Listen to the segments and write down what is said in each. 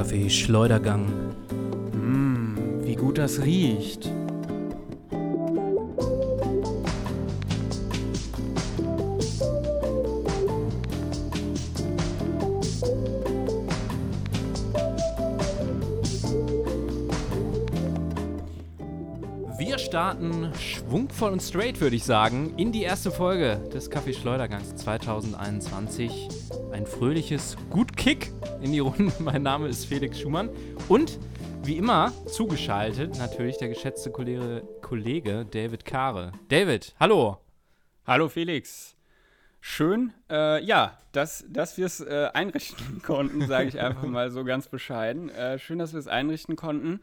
Kaffee Schleudergang. Mmm, wie gut das riecht. Wir starten schwungvoll und straight, würde ich sagen, in die erste Folge des Kaffee Schleudergangs 2021. Ein fröhliches Gut Kick in die Runde. Mein Name ist Felix Schumann und wie immer zugeschaltet natürlich der geschätzte Kollege, Kollege David Kare. David, hallo. Hallo Felix. Schön, äh, ja, dass, dass wir es äh, einrichten konnten, sage ich einfach mal so ganz bescheiden. Äh, schön, dass wir es einrichten konnten.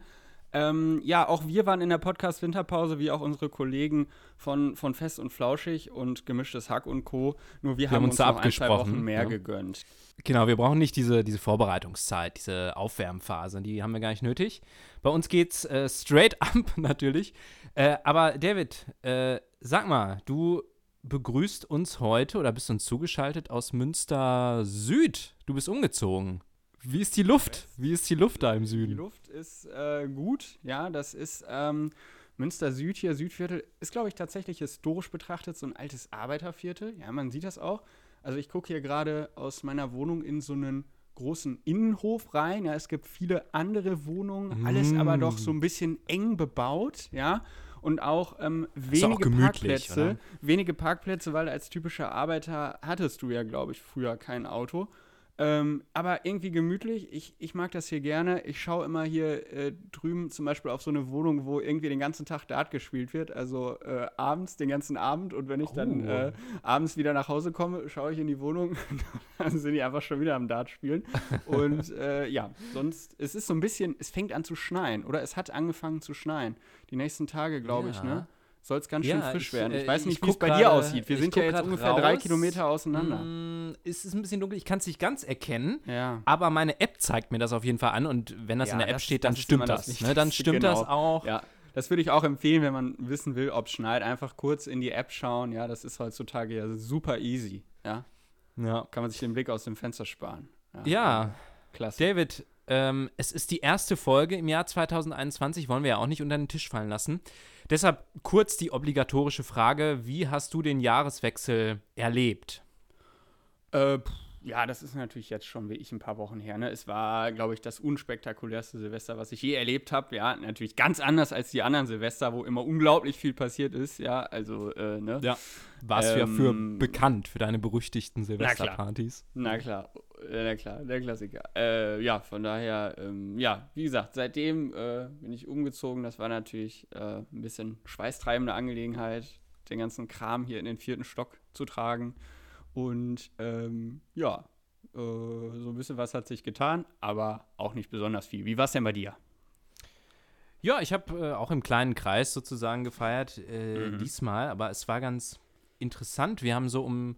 Ähm, ja, auch wir waren in der Podcast-Winterpause, wie auch unsere Kollegen von, von Fest und Flauschig und Gemischtes Hack und Co. Nur wir, wir haben, haben, uns, uns noch ein, zwei Wochen mehr ja. gegönnt. Genau, wir brauchen nicht diese, diese Vorbereitungszeit, diese Aufwärmphase, die haben wir gar nicht nötig. Bei uns geht's äh, straight up natürlich. Äh, aber David, äh, sag mal, du begrüßt uns heute oder bist uns zugeschaltet aus Münster Süd. Du bist umgezogen. Wie ist die Luft? Wie ist die Luft da im Süden? Die Luft ist äh, gut, ja. Das ist ähm, Münster Süd hier, Südviertel, ist, glaube ich, tatsächlich historisch betrachtet so ein altes Arbeiterviertel. Ja, man sieht das auch. Also ich gucke hier gerade aus meiner Wohnung in so einen großen Innenhof rein. Ja, es gibt viele andere Wohnungen, alles mm. aber doch so ein bisschen eng bebaut, ja. Und auch ähm, wenige auch Parkplätze. Oder? Wenige Parkplätze, weil als typischer Arbeiter hattest du ja, glaube ich, früher kein Auto. Ähm, aber irgendwie gemütlich. Ich, ich mag das hier gerne. Ich schaue immer hier äh, drüben zum Beispiel auf so eine Wohnung, wo irgendwie den ganzen Tag Dart gespielt wird. Also äh, abends, den ganzen Abend. Und wenn ich oh. dann äh, abends wieder nach Hause komme, schaue ich in die Wohnung. dann sind die einfach schon wieder am Dart spielen. Und äh, ja, sonst, es ist so ein bisschen, es fängt an zu schneien. Oder es hat angefangen zu schneien. Die nächsten Tage, glaube ja. ich, ne? Soll es ganz schön ja, frisch ich, werden. Ich äh, weiß nicht, wie es bei dir aussieht. Wir sind ja jetzt ungefähr raus. drei Kilometer auseinander. Mm, es ist ein bisschen dunkel, ich kann es nicht ganz erkennen, ja. aber meine App zeigt mir das auf jeden Fall an und wenn das ja, in der App das, steht, dann das stimmt das. das ne? Dann stimmt genau. das auch. Ja. Das würde ich auch empfehlen, wenn man wissen will, ob es schneit. Einfach kurz in die App schauen. Ja, das ist heutzutage ja super easy. Ja. ja. Kann man sich den Blick aus dem Fenster sparen. Ja. ja. Klasse. David, ähm, es ist die erste Folge im Jahr 2021, wollen wir ja auch nicht unter den Tisch fallen lassen. Deshalb kurz die obligatorische Frage: Wie hast du den Jahreswechsel erlebt? Äh, ja, das ist natürlich jetzt schon wie ich ein paar Wochen her. Ne? Es war, glaube ich, das unspektakulärste Silvester, was ich je erlebt habe. Ja, natürlich ganz anders als die anderen Silvester, wo immer unglaublich viel passiert ist. Ja, also, äh, ne? Ja, warst ähm, ja für bekannt, für deine berüchtigten Silvesterpartys. Na klar, na klar, der Klassiker. Äh, ja, von daher, ähm, ja, wie gesagt, seitdem äh, bin ich umgezogen. Das war natürlich äh, ein bisschen schweißtreibende Angelegenheit, den ganzen Kram hier in den vierten Stock zu tragen. Und ähm, ja, äh, so ein bisschen was hat sich getan, aber auch nicht besonders viel. Wie war es denn bei dir? Ja, ich habe äh, auch im kleinen Kreis sozusagen gefeiert äh, mhm. diesmal, aber es war ganz interessant. Wir haben so um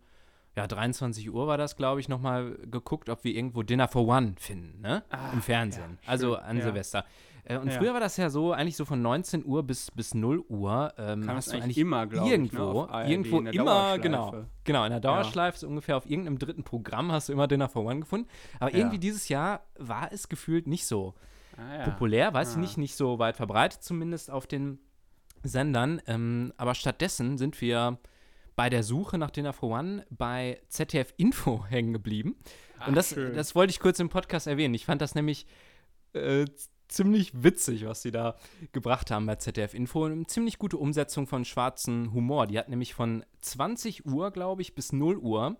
ja, 23 Uhr war das, glaube ich, nochmal geguckt, ob wir irgendwo Dinner for One finden, ne? Ah, Im Fernsehen. Ja, also an ja. Silvester. Äh, und ja. früher war das ja so, eigentlich so von 19 Uhr bis, bis 0 Uhr. Ähm, Kann hast du eigentlich immer, glaube irgendwo, ich, ne? irgendwo immer, genau. Genau, in der Dauerschleife, so ungefähr auf irgendeinem dritten Programm hast du immer Dinner for One gefunden. Aber irgendwie dieses Jahr war es gefühlt nicht so ah, populär, weiß ah. ich nicht, nicht so weit verbreitet, zumindest auf den Sendern. Ähm, aber stattdessen sind wir bei der Suche nach Dinner for One bei ZDF Info hängen geblieben. Ach, und das, das wollte ich kurz im Podcast erwähnen. Ich fand das nämlich äh, ziemlich witzig, was sie da gebracht haben bei ZDF Info. Eine ziemlich gute Umsetzung von schwarzen Humor. Die hat nämlich von 20 Uhr, glaube ich, bis 0 Uhr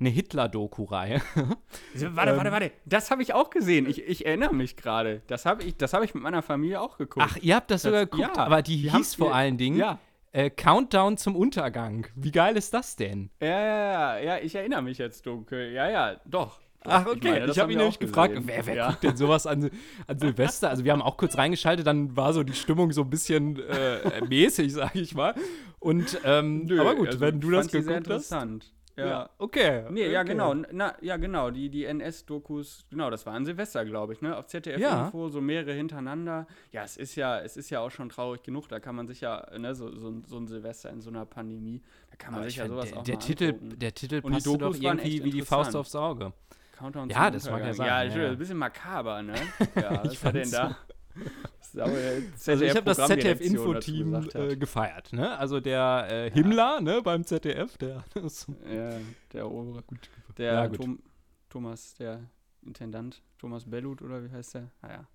eine Hitler-Doku-Reihe. warte, ähm, warte, warte. Das habe ich auch gesehen. Ich, ich erinnere mich gerade. Das habe ich, hab ich mit meiner Familie auch geguckt. Ach, ihr habt das, das sogar geguckt? Ja, aber die, die hieß vor allen Dingen ja. Äh, Countdown zum Untergang. Wie geil ist das denn? Ja, ja, ja, ja, ich erinnere mich jetzt dunkel. Ja, ja, doch. Ach, okay. Ich, meine, ich habe ihn nämlich gefragt, wer, wer ja. guckt denn sowas an, an Silvester? Also wir haben auch kurz reingeschaltet, dann war so die Stimmung so ein bisschen äh, mäßig, sage ich mal. Und ähm, Nö, aber gut, also wenn du das geguckt sehr interessant. hast. Ja. ja. okay. Nee, okay. ja, genau. Na, ja, genau. Die, die NS-Dokus, genau, das war an Silvester, glaube ich, ne? Auf ZDF ja. So mehrere hintereinander. Ja, es ist ja, es ist ja auch schon traurig genug. Da kann man sich ja, ne, so, so, so ein Silvester in so einer Pandemie, da kann man Aber sich ja sowas der, auch der Titel, angucken. Der Titel passt doch irgendwie wie die Faust aufs Auge. Countdown ja, das mag ja sein. Ja, ja, ein bisschen makaber, ne? Ja, was ich hat denn da? So. also ich habe das ZDF-Info-Team äh, gefeiert, ne? Also der äh, Himmler, ja. ne, beim ZDF, der Ja, der obere. Gut. Der ja, gut. Tom, Thomas, der Intendant, Thomas Bellut oder wie heißt der? Ah, ja.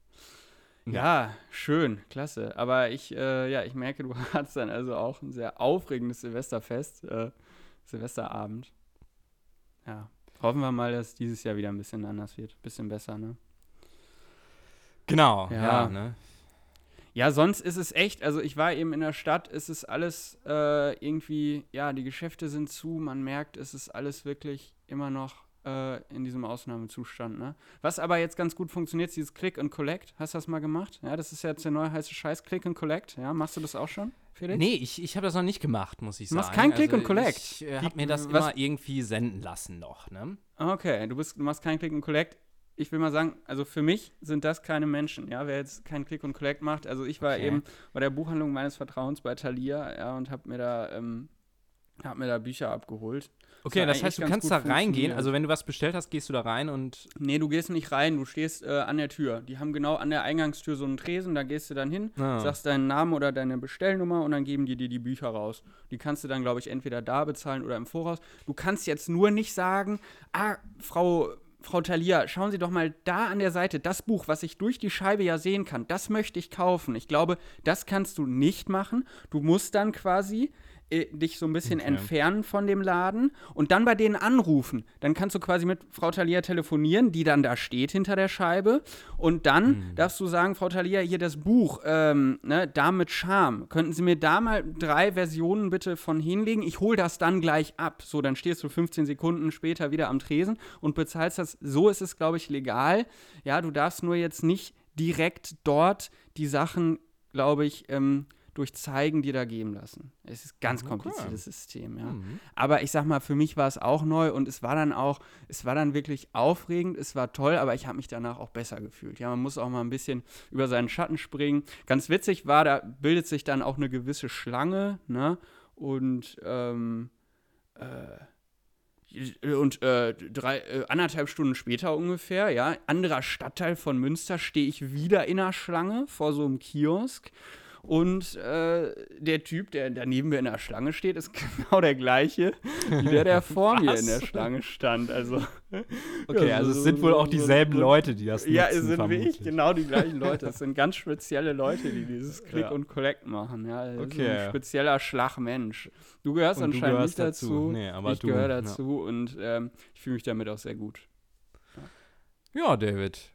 Ja, schön, klasse. Aber ich, äh, ja, ich merke, du hattest dann also auch ein sehr aufregendes Silvesterfest, äh, Silvesterabend. Ja, hoffen wir mal, dass dieses Jahr wieder ein bisschen anders wird, ein bisschen besser, ne? Genau, ja, ja ne? Ja, sonst ist es echt, also ich war eben in der Stadt, es ist alles äh, irgendwie, ja, die Geschäfte sind zu, man merkt, es ist alles wirklich immer noch äh, in diesem Ausnahmezustand. Ne? Was aber jetzt ganz gut funktioniert, ist dieses Click and Collect. Hast du das mal gemacht? Ja, das ist jetzt der neue heiße Scheiß, Click and Collect. Ja, machst du das auch schon, Felix? Nee, ich, ich habe das noch nicht gemacht, muss ich sagen. Du machst kein Click also and Collect? Ich äh, habe mir das was? immer irgendwie senden lassen noch, ne? Okay, du, bist, du machst kein Click and Collect ich will mal sagen, also für mich sind das keine Menschen, ja, wer jetzt kein Click und Collect macht. Also ich war okay. eben bei der Buchhandlung meines Vertrauens bei Thalia, ja, und habe mir da ähm, hab mir da Bücher abgeholt. Okay, das, das heißt, du kannst da reingehen. Also, wenn du was bestellt hast, gehst du da rein und. Nee, du gehst nicht rein, du stehst äh, an der Tür. Die haben genau an der Eingangstür so einen Tresen, da gehst du dann hin, ah. sagst deinen Namen oder deine Bestellnummer und dann geben die dir die Bücher raus. Die kannst du dann, glaube ich, entweder da bezahlen oder im Voraus. Du kannst jetzt nur nicht sagen, ah, Frau. Frau Thalia, schauen Sie doch mal da an der Seite, das Buch, was ich durch die Scheibe ja sehen kann, das möchte ich kaufen. Ich glaube, das kannst du nicht machen. Du musst dann quasi äh, dich so ein bisschen okay. entfernen von dem Laden und dann bei denen anrufen. Dann kannst du quasi mit Frau Thalia telefonieren, die dann da steht hinter der Scheibe. Und dann mhm. darfst du sagen, Frau Thalia, hier das Buch, ähm, ne, da mit Charme. Könnten Sie mir da mal drei Versionen bitte von hinlegen? Ich hole das dann gleich ab. So, dann stehst du 15 Sekunden später wieder am Tresen und bezahlst das. So ist es, glaube ich, legal. Ja, du darfst nur jetzt nicht direkt dort die Sachen, glaube ich, ähm, durch Zeigen dir da geben lassen. Es ist ein ganz okay. kompliziertes System, ja. Mhm. Aber ich sag mal, für mich war es auch neu und es war dann auch, es war dann wirklich aufregend, es war toll, aber ich habe mich danach auch besser gefühlt. Ja, man muss auch mal ein bisschen über seinen Schatten springen. Ganz witzig war, da bildet sich dann auch eine gewisse Schlange, ne? Und ähm, äh, und äh, drei, äh, anderthalb Stunden später ungefähr, ja, anderer Stadtteil von Münster, stehe ich wieder in der Schlange vor so einem Kiosk und äh, der Typ, der daneben mir in der Schlange steht, ist genau der gleiche, wie der, der vor mir in der Schlange stand. Also, okay, ja, also so, es sind wohl auch dieselben so, Leute, die das nutzen, Ja, es sind vermutlich. wie ich genau die gleichen Leute. Es sind ganz spezielle Leute, die dieses Click ja. und Collect machen. Ja, okay. ein spezieller Schlagmensch. Du gehörst und anscheinend nicht dazu. dazu. Nee, aber ich gehöre dazu ja. und ähm, ich fühle mich damit auch sehr gut. Ja, David.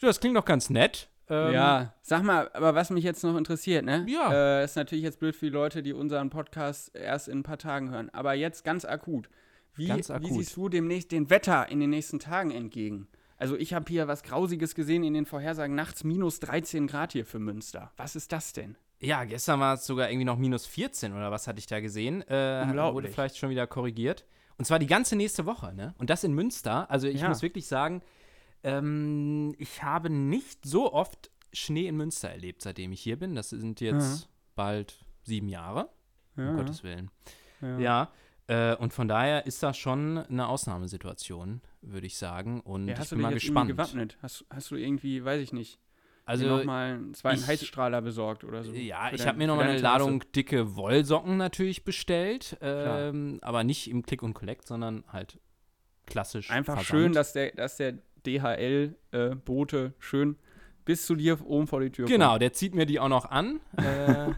Das klingt doch ganz nett. Ähm, ja, sag mal, aber was mich jetzt noch interessiert, ne? Ja. Äh, ist natürlich jetzt blöd für die Leute, die unseren Podcast erst in ein paar Tagen hören. Aber jetzt ganz akut. Wie, ganz akut. wie siehst du demnächst den Wetter in den nächsten Tagen entgegen? Also ich habe hier was Grausiges gesehen in den Vorhersagen. Nachts minus 13 Grad hier für Münster. Was ist das denn? Ja, gestern war es sogar irgendwie noch minus 14 oder was hatte ich da gesehen. Äh, wurde vielleicht schon wieder korrigiert. Und zwar die ganze nächste Woche, ne? Und das in Münster. Also ich ja. muss wirklich sagen, ähm, ich habe nicht so oft Schnee in Münster erlebt, seitdem ich hier bin. Das sind jetzt ja. bald sieben Jahre. Ja, um Gottes Willen. Ja. ja äh, und von daher ist das schon eine Ausnahmesituation, würde ich sagen. Und ja, ich bin mal gespannt. gewappnet? Hast, hast du irgendwie, weiß ich nicht, also nochmal einen zweiten ich, Heizstrahler besorgt oder so? Ja, ich habe mir nochmal eine Ladung Tasse. dicke Wollsocken natürlich bestellt. Ähm, aber nicht im Click und Collect, sondern halt klassisch. Einfach Versand. schön, dass der, dass der DHL-Bote äh, schön bis zu dir oben vor die Tür Genau, kommt. der zieht mir die auch noch an. äh,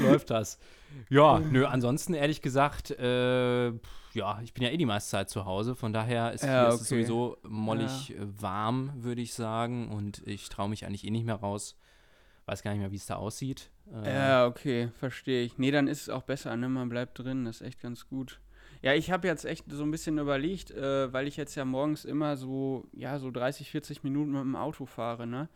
läuft das. Ja, nö, ansonsten ehrlich gesagt, äh, ja, ich bin ja eh die meiste Zeit zu Hause, von daher ist, ja, okay. es sowieso mollig ja. Äh, warm, würde ich sagen, und ich traue mich eigentlich eh nicht mehr raus. Weiß gar nicht mehr, wie es da aussieht. Äh, ja, okay, verstehe ich. Nee, dann ist es auch besser, ne? Man bleibt drin, das ist echt ganz gut. Ja, ich habe jetzt echt so ein bisschen überlegt, äh, weil ich jetzt ja morgens immer so, ja, so 30, 40 Minuten mit dem Auto fahre, ne?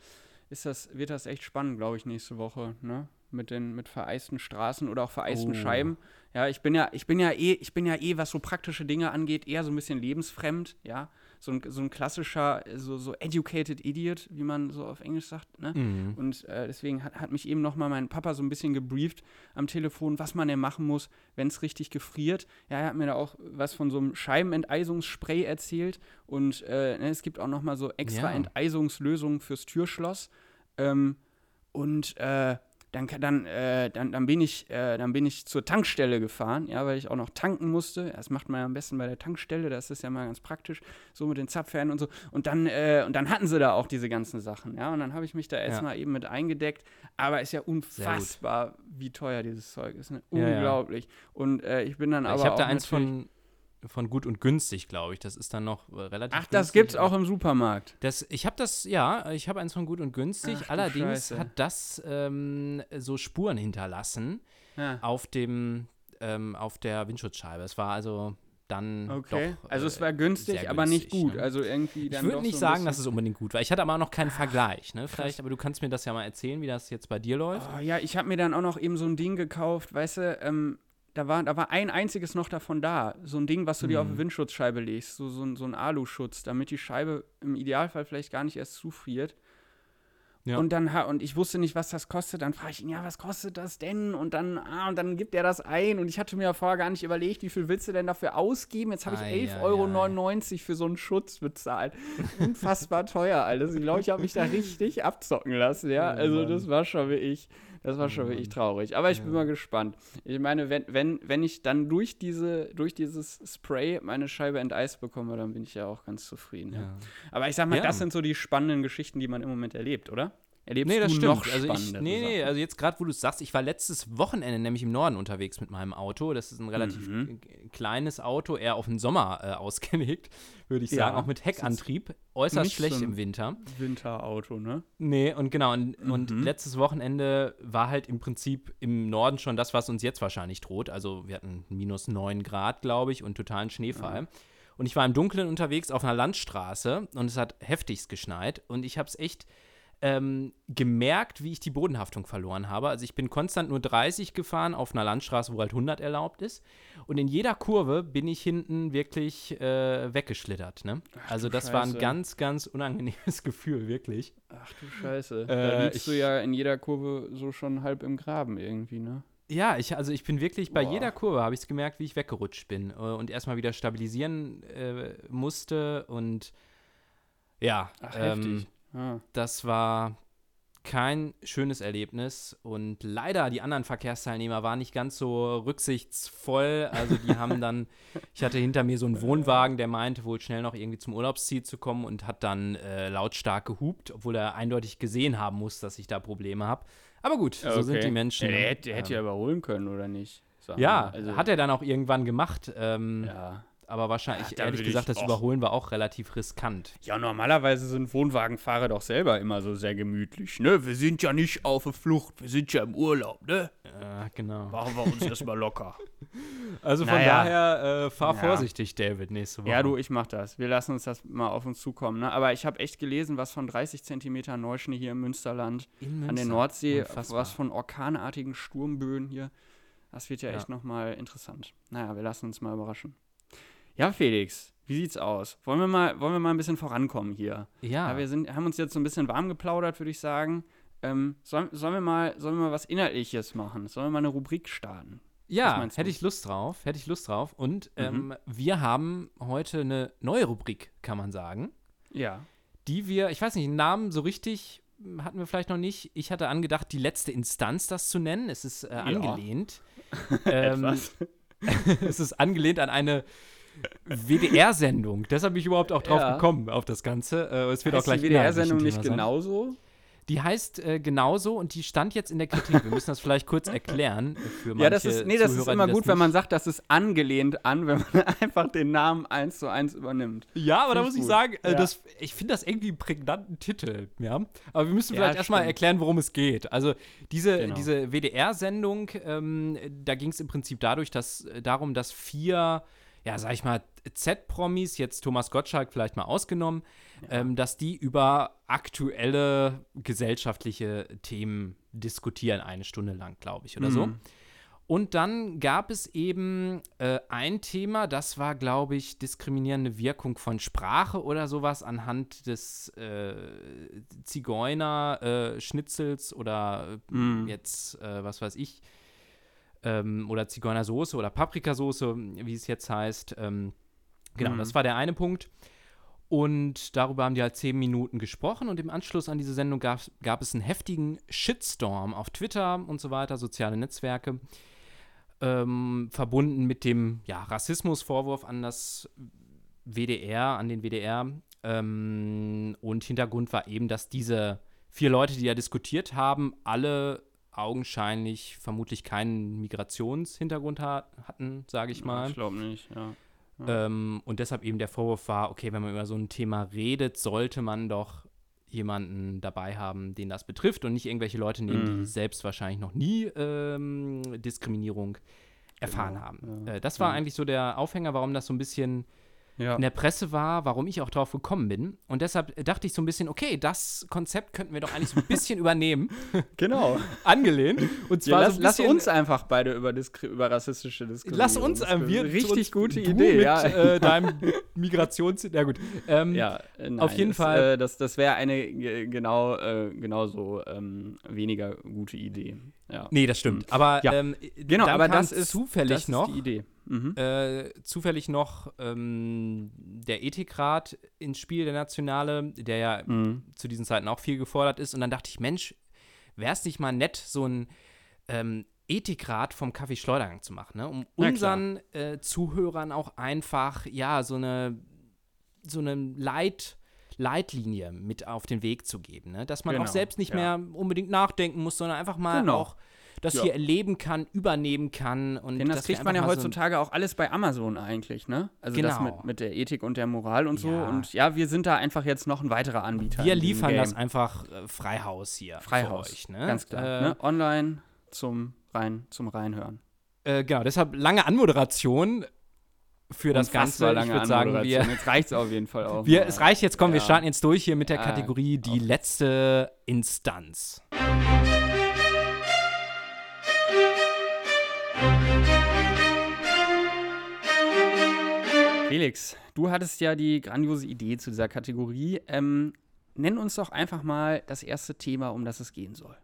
Ist das, wird das echt spannend, glaube ich, nächste Woche, ne? Mit den mit vereisten Straßen oder auch vereisten oh. Scheiben. Ja, ich bin ja, ich bin ja eh, ich bin ja eh, was so praktische Dinge angeht, eher so ein bisschen lebensfremd, ja. So ein, so ein klassischer, so, so educated idiot, wie man so auf Englisch sagt. Ne? Mhm. Und äh, deswegen hat, hat mich eben nochmal mein Papa so ein bisschen gebrieft am Telefon, was man denn machen muss, wenn es richtig gefriert. Ja, er hat mir da auch was von so einem Scheibenenteisungsspray erzählt. Und äh, ne, es gibt auch nochmal so extra ja. Enteisungslösungen fürs Türschloss. Ähm, und äh, dann, dann, äh, dann, dann, bin ich, äh, dann bin ich zur Tankstelle gefahren, ja, weil ich auch noch tanken musste. Das macht man ja am besten bei der Tankstelle, das ist ja mal ganz praktisch, so mit den Zapfhähnen und so. Und dann, äh, und dann hatten sie da auch diese ganzen Sachen, ja. Und dann habe ich mich da erstmal ja. eben mit eingedeckt. Aber ist ja unfassbar, wie teuer dieses Zeug ist. Ne? Unglaublich. Ja, ja. Und äh, ich bin dann aber. Ich habe da eins von von gut und günstig, glaube ich. Das ist dann noch äh, relativ. Ach, das gibt es auch im Supermarkt. Das, ich habe das, ja, ich habe eins von gut und günstig. Ach, Allerdings hat das ähm, so Spuren hinterlassen ja. auf dem, ähm, auf der Windschutzscheibe. Es war also dann okay. Doch, also es war günstig, günstig aber nicht gut. Ne? Also irgendwie Ich würde nicht so sagen, dass es unbedingt gut war. Ich hatte aber auch noch keinen Vergleich. Ne? Vielleicht, aber du kannst mir das ja mal erzählen, wie das jetzt bei dir läuft. Oh, ja, ich habe mir dann auch noch eben so ein Ding gekauft, weißt du, ähm, da war, da war ein einziges noch davon da. So ein Ding, was du mhm. dir auf eine mhm. Windschutzscheibe legst. So, so, so ein Aluschutz, damit die Scheibe im Idealfall vielleicht gar nicht erst zufriert. Ja. Und dann und ich wusste nicht, was das kostet. Dann frage ich ihn, ja, was kostet das denn? Und dann, ah, und dann gibt er das ein. Und ich hatte mir ja vorher gar nicht überlegt, wie viel willst du denn dafür ausgeben? Jetzt habe ich 11,99 Euro für so einen Schutz bezahlt. Unfassbar teuer alles. Ich glaube, ich habe mich da richtig abzocken lassen, ja. Also das war schon wie ich. Das war schon wirklich traurig. Aber ich ja. bin mal gespannt. Ich meine, wenn, wenn, wenn ich dann durch, diese, durch dieses Spray meine Scheibe enteist bekomme, dann bin ich ja auch ganz zufrieden. Ja. Ja. Aber ich sag mal, das sind so die spannenden Geschichten, die man im Moment erlebt, oder? Erlebst nee, das stimmt. noch also ich, nee, nee, also jetzt gerade, wo du es sagst, ich war letztes Wochenende nämlich im Norden unterwegs mit meinem Auto. Das ist ein relativ mhm. kleines Auto, eher auf den Sommer äh, ausgelegt, würde ich sagen, ja, auch mit Heckantrieb. Äußerst schlecht so im Winter. Winterauto, ne? Nee, und genau, und, mhm. und letztes Wochenende war halt im Prinzip im Norden schon das, was uns jetzt wahrscheinlich droht. Also wir hatten minus 9 Grad, glaube ich, und totalen Schneefall. Mhm. Und ich war im Dunkeln unterwegs auf einer Landstraße und es hat heftigst geschneit und ich habe es echt ähm, gemerkt, wie ich die Bodenhaftung verloren habe. Also ich bin konstant nur 30 gefahren auf einer Landstraße, wo halt 100 erlaubt ist. Und in jeder Kurve bin ich hinten wirklich äh, weggeschlittert. Ne? Ach, also das Scheiße. war ein ganz, ganz unangenehmes Gefühl, wirklich. Ach du Scheiße. Äh, da liegst du ja in jeder Kurve so schon halb im Graben irgendwie, ne? Ja, ich, also ich bin wirklich bei Boah. jeder Kurve habe ich es gemerkt, wie ich weggerutscht bin äh, und erstmal wieder stabilisieren äh, musste und ja, Ach, ähm, heftig. Ah. Das war kein schönes Erlebnis und leider die anderen Verkehrsteilnehmer waren nicht ganz so rücksichtsvoll. Also die haben dann, ich hatte hinter mir so einen Wohnwagen, der meinte wohl schnell noch irgendwie zum Urlaubsziel zu kommen und hat dann äh, lautstark gehupt, obwohl er eindeutig gesehen haben muss, dass ich da Probleme habe. Aber gut, so okay. sind die Menschen. Der, hätte, der hätte ähm, ja überholen können, oder nicht? ja, also, hat er dann auch irgendwann gemacht. Ähm, ja aber wahrscheinlich, ja, ehrlich gesagt, das Überholen war auch relativ riskant. Ja, normalerweise sind Wohnwagenfahrer doch selber immer so sehr gemütlich, ne? Wir sind ja nicht auf der Flucht, wir sind ja im Urlaub, ne? Ja, genau. Machen wir uns erstmal locker. Also von naja. daher, äh, fahr ja. vorsichtig, David, nächste Woche. Ja, du, ich mach das. Wir lassen uns das mal auf uns zukommen, ne? Aber ich habe echt gelesen, was von 30 Zentimeter Neuschnee hier im Münsterland Münster. an der Nordsee, Unfassbar. was von orkanartigen Sturmböen hier. Das wird ja, ja. echt nochmal interessant. Naja, wir lassen uns mal überraschen. Ja, Felix, wie sieht's aus? Wollen wir mal, wollen wir mal ein bisschen vorankommen hier? Ja. ja wir sind, haben uns jetzt so ein bisschen warm geplaudert, würde ich sagen. Ähm, sollen, sollen, wir mal, sollen wir mal was Inhaltliches machen? Sollen wir mal eine Rubrik starten? Ja, hätte ich Lust drauf, hätte ich Lust drauf. Und mhm. ähm, wir haben heute eine neue Rubrik, kann man sagen. Ja. Die wir, ich weiß nicht, einen Namen so richtig hatten wir vielleicht noch nicht. Ich hatte angedacht, die letzte Instanz das zu nennen. Es ist äh, angelehnt. Ja. ähm, es ist angelehnt an eine WDR-Sendung. Deshalb bin ich überhaupt auch drauf ja. gekommen, auf das Ganze. Äh, es wird heißt auch gleich die WDR-Sendung nicht genauso? Die heißt äh, genauso und die stand jetzt in der Kritik. Wir müssen das vielleicht kurz erklären für manche Ja, das ist, nee, das Zuhörer, ist immer gut, wenn man sagt, das ist angelehnt an, wenn man einfach den Namen eins zu eins übernimmt. Ja, aber da muss gut. ich sagen, äh, ja. das, ich finde das irgendwie einen prägnanten Titel. Ja? Aber wir müssen vielleicht ja, erstmal erklären, worum es geht. Also diese, genau. diese WDR-Sendung, ähm, da ging es im Prinzip dadurch, dass, darum, dass vier ja, sag ich mal, Z-Promis, jetzt Thomas Gottschalk vielleicht mal ausgenommen, ja. ähm, dass die über aktuelle gesellschaftliche Themen diskutieren, eine Stunde lang, glaube ich, oder mhm. so. Und dann gab es eben äh, ein Thema, das war, glaube ich, diskriminierende Wirkung von Sprache oder sowas anhand des äh, Zigeuner-Schnitzels äh, oder mm. jetzt, äh, was weiß ich, ähm, oder Zigeunersoße oder Paprikasoße, wie es jetzt heißt. Ähm, genau, mm. das war der eine Punkt. Und darüber haben die halt zehn Minuten gesprochen und im Anschluss an diese Sendung gab, gab es einen heftigen Shitstorm auf Twitter und so weiter, soziale Netzwerke ähm, verbunden mit dem ja, Rassismusvorwurf an das WDR, an den WDR. Ähm, und Hintergrund war eben, dass diese vier Leute, die ja diskutiert haben, alle augenscheinlich vermutlich keinen Migrationshintergrund ha hatten, sage ich mal. Ich glaube nicht, ja. ja. Ähm, und deshalb eben der Vorwurf war, okay, wenn man über so ein Thema redet, sollte man doch jemanden dabei haben, den das betrifft und nicht irgendwelche Leute nehmen, mhm. die selbst wahrscheinlich noch nie ähm, Diskriminierung erfahren genau, haben. Ja. Äh, das war ja. eigentlich so der Aufhänger, warum das so ein bisschen ja. in der Presse war, warum ich auch drauf gekommen bin. Und deshalb dachte ich so ein bisschen, okay, das Konzept könnten wir doch eigentlich so ein bisschen übernehmen. Genau. Angelehnt. Und zwar ja, lass, so lass, uns einfach beide über, Diskri über rassistische Diskriminierung. Lass uns, äh, wir richtig gute Idee, mit, ja. Äh, deinem Migrations... Ja gut. Ähm, ja, äh, nein, auf jeden das, Fall. Äh, das das wäre eine genau, äh, genauso ähm, weniger gute Idee. Ja. Nee, das stimmt. Aber ähm, genau, aber das ist zufällig das noch. Ist die Idee. Mhm. Äh, zufällig noch ähm, der Ethikrat ins Spiel, der Nationale, der ja mhm. zu diesen Zeiten auch viel gefordert ist. Und dann dachte ich, Mensch, wäre es nicht mal nett, so ein ähm, Ethikrat vom Kaffee Schleudergang zu machen, ne? um unseren äh, Zuhörern auch einfach, ja, so eine, so eine Leit- Leitlinie mit auf den Weg zu geben. Ne? Dass man genau, auch selbst nicht ja. mehr unbedingt nachdenken muss, sondern einfach mal genau. auch das ja. hier erleben kann, übernehmen kann. Und Denn das kriegt man ja heutzutage so auch alles bei Amazon eigentlich, ne? Also genau. das mit, mit der Ethik und der Moral und so. Ja. Und ja, wir sind da einfach jetzt noch ein weiterer Anbieter. Wir liefern das einfach äh, Freihaus hier. Freihaus, euch, ne? ganz klar. Äh, ne? Online zum rein zum Reinhören. Äh, genau, deshalb lange Anmoderation für das Ganze. Lange ich würde sagen, wir. Jetzt reicht es auf jeden Fall auch. Wir, es reicht jetzt, komm, ja. wir starten jetzt durch hier mit der Kategorie Die okay. letzte Instanz. Felix, du hattest ja die grandiose Idee zu dieser Kategorie. Ähm, nenn uns doch einfach mal das erste Thema, um das es gehen soll.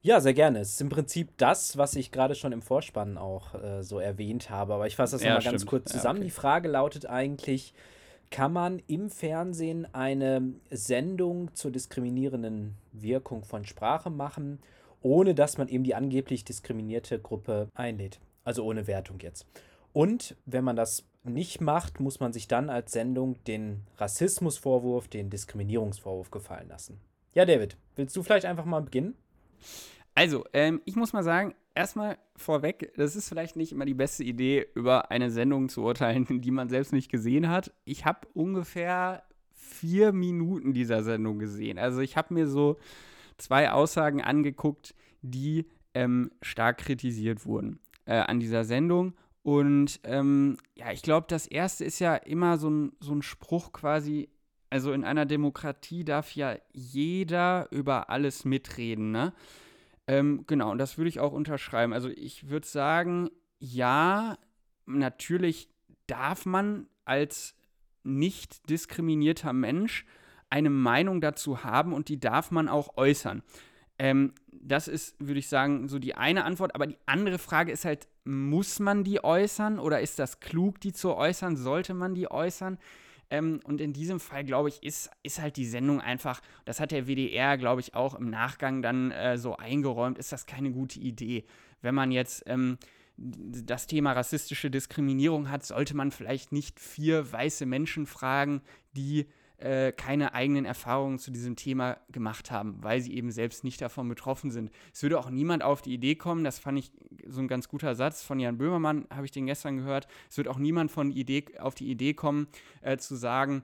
Ja, sehr gerne. Es ist im Prinzip das, was ich gerade schon im Vorspann auch äh, so erwähnt habe. Aber ich fasse das ja, nochmal ganz kurz zusammen. Ja, okay. Die Frage lautet eigentlich, kann man im Fernsehen eine Sendung zur diskriminierenden Wirkung von Sprache machen, ohne dass man eben die angeblich diskriminierte Gruppe einlädt? Also ohne Wertung jetzt. Und wenn man das nicht macht, muss man sich dann als Sendung den Rassismusvorwurf, den Diskriminierungsvorwurf gefallen lassen. Ja, David, willst du vielleicht einfach mal beginnen? Also, ähm, ich muss mal sagen, erstmal vorweg, das ist vielleicht nicht immer die beste Idee, über eine Sendung zu urteilen, die man selbst nicht gesehen hat. Ich habe ungefähr vier Minuten dieser Sendung gesehen. Also ich habe mir so zwei Aussagen angeguckt, die ähm, stark kritisiert wurden äh, an dieser Sendung. Und ähm, ja, ich glaube, das erste ist ja immer so ein, so ein Spruch quasi, also in einer Demokratie darf ja jeder über alles mitreden, ne? Ähm, genau, und das würde ich auch unterschreiben. Also ich würde sagen, ja, natürlich darf man als nicht diskriminierter Mensch eine Meinung dazu haben und die darf man auch äußern. Ähm, das ist, würde ich sagen, so die eine Antwort. Aber die andere Frage ist halt, muss man die äußern oder ist das klug, die zu äußern? Sollte man die äußern? Ähm, und in diesem Fall, glaube ich, ist, ist halt die Sendung einfach, das hat der WDR, glaube ich, auch im Nachgang dann äh, so eingeräumt, ist das keine gute Idee. Wenn man jetzt ähm, das Thema rassistische Diskriminierung hat, sollte man vielleicht nicht vier weiße Menschen fragen, die äh, keine eigenen Erfahrungen zu diesem Thema gemacht haben, weil sie eben selbst nicht davon betroffen sind. Es würde auch niemand auf die Idee kommen, das fand ich so ein ganz guter Satz von Jan Böhmermann, habe ich den gestern gehört, es wird auch niemand von Idee, auf die Idee kommen, äh, zu sagen,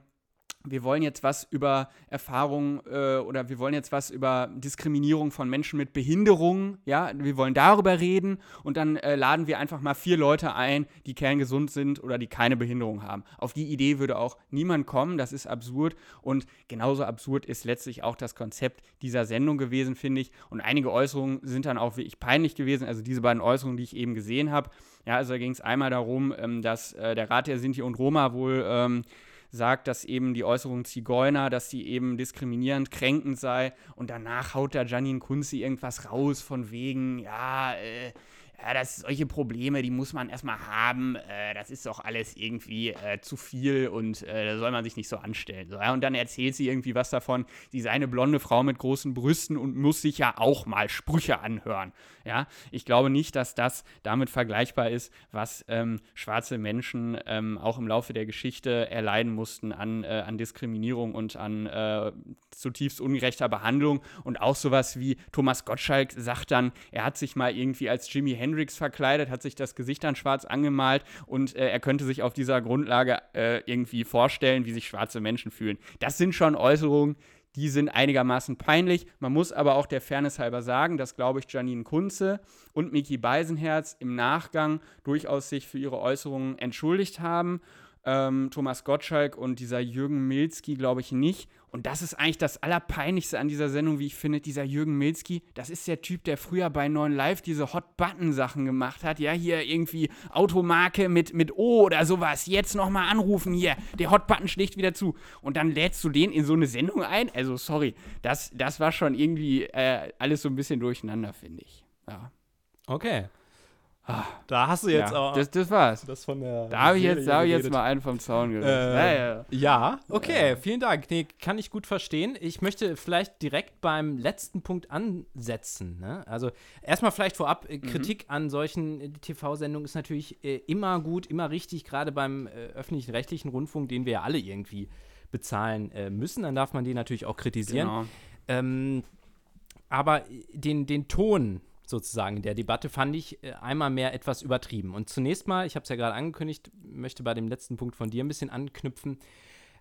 wir wollen jetzt was über Erfahrung äh, oder wir wollen jetzt was über Diskriminierung von Menschen mit Behinderung, ja, wir wollen darüber reden und dann äh, laden wir einfach mal vier Leute ein, die kerngesund sind oder die keine Behinderung haben. Auf die Idee würde auch niemand kommen, das ist absurd und genauso absurd ist letztlich auch das Konzept dieser Sendung gewesen, finde ich. Und einige Äußerungen sind dann auch wirklich peinlich gewesen, also diese beiden Äußerungen, die ich eben gesehen habe. Ja, also da ging es einmal darum, ähm, dass äh, der Rat der Sinti und Roma wohl ähm, sagt, dass eben die Äußerung Zigeuner, dass sie eben diskriminierend, kränkend sei. Und danach haut da Janine Kunzi irgendwas raus von wegen, ja, äh, ja, das solche Probleme, die muss man erstmal haben. Äh, das ist doch alles irgendwie äh, zu viel und äh, da soll man sich nicht so anstellen. So, ja? Und dann erzählt sie irgendwie was davon, sie sei eine blonde Frau mit großen Brüsten und muss sich ja auch mal Sprüche anhören. Ja, ich glaube nicht, dass das damit vergleichbar ist, was ähm, schwarze Menschen ähm, auch im Laufe der Geschichte erleiden mussten an, äh, an Diskriminierung und an äh, zutiefst ungerechter Behandlung. Und auch sowas wie Thomas Gottschalk sagt dann, er hat sich mal irgendwie als Jimi Hendrix Hendrix verkleidet, hat sich das Gesicht dann schwarz angemalt und äh, er könnte sich auf dieser Grundlage äh, irgendwie vorstellen, wie sich schwarze Menschen fühlen. Das sind schon Äußerungen, die sind einigermaßen peinlich. Man muss aber auch der Fairness halber sagen, dass, glaube ich, Janine Kunze und Miki Beisenherz im Nachgang durchaus sich für ihre Äußerungen entschuldigt haben ähm, Thomas Gottschalk und dieser Jürgen Milski, glaube ich, nicht. Und das ist eigentlich das Allerpeinlichste an dieser Sendung, wie ich finde. Dieser Jürgen Milski, das ist der Typ, der früher bei 9 Live diese Hot-Button-Sachen gemacht hat. Ja, hier irgendwie Automarke mit, mit O oder sowas. Jetzt nochmal anrufen hier. Der Hot-Button schlägt wieder zu. Und dann lädst du den in so eine Sendung ein. Also, sorry, das, das war schon irgendwie äh, alles so ein bisschen durcheinander, finde ich. Ja. Okay. Ah, da hast du jetzt ja, auch. Das, das war's. Das von der da habe ich, jetzt, hab ich jetzt mal einen vom Zaun gerissen. Äh, ja, ja. ja, okay, vielen Dank. Nee, kann ich gut verstehen. Ich möchte vielleicht direkt beim letzten Punkt ansetzen. Ne? Also, erstmal vielleicht vorab: äh, mhm. Kritik an solchen äh, TV-Sendungen ist natürlich äh, immer gut, immer richtig, gerade beim äh, öffentlichen rechtlichen Rundfunk, den wir ja alle irgendwie bezahlen äh, müssen. Dann darf man den natürlich auch kritisieren. Genau. Ähm, aber den, den Ton sozusagen der Debatte fand ich äh, einmal mehr etwas übertrieben. Und zunächst mal, ich habe es ja gerade angekündigt, möchte bei dem letzten Punkt von dir ein bisschen anknüpfen.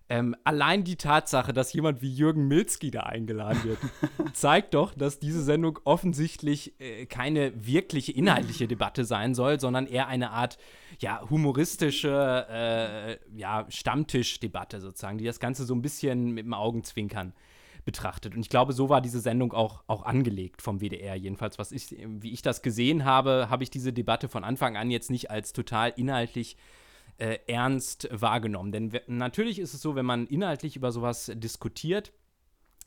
Ähm, allein die Tatsache, dass jemand wie Jürgen Milzki da eingeladen wird, zeigt doch, dass diese Sendung offensichtlich äh, keine wirkliche inhaltliche Debatte sein soll, sondern eher eine Art ja, humoristische äh, ja, Stammtischdebatte sozusagen, die das Ganze so ein bisschen mit dem Augenzwinkern betrachtet. Und ich glaube, so war diese Sendung auch, auch angelegt vom WDR. Jedenfalls, was ich, wie ich das gesehen habe, habe ich diese Debatte von Anfang an jetzt nicht als total inhaltlich äh, ernst wahrgenommen. Denn natürlich ist es so, wenn man inhaltlich über sowas diskutiert,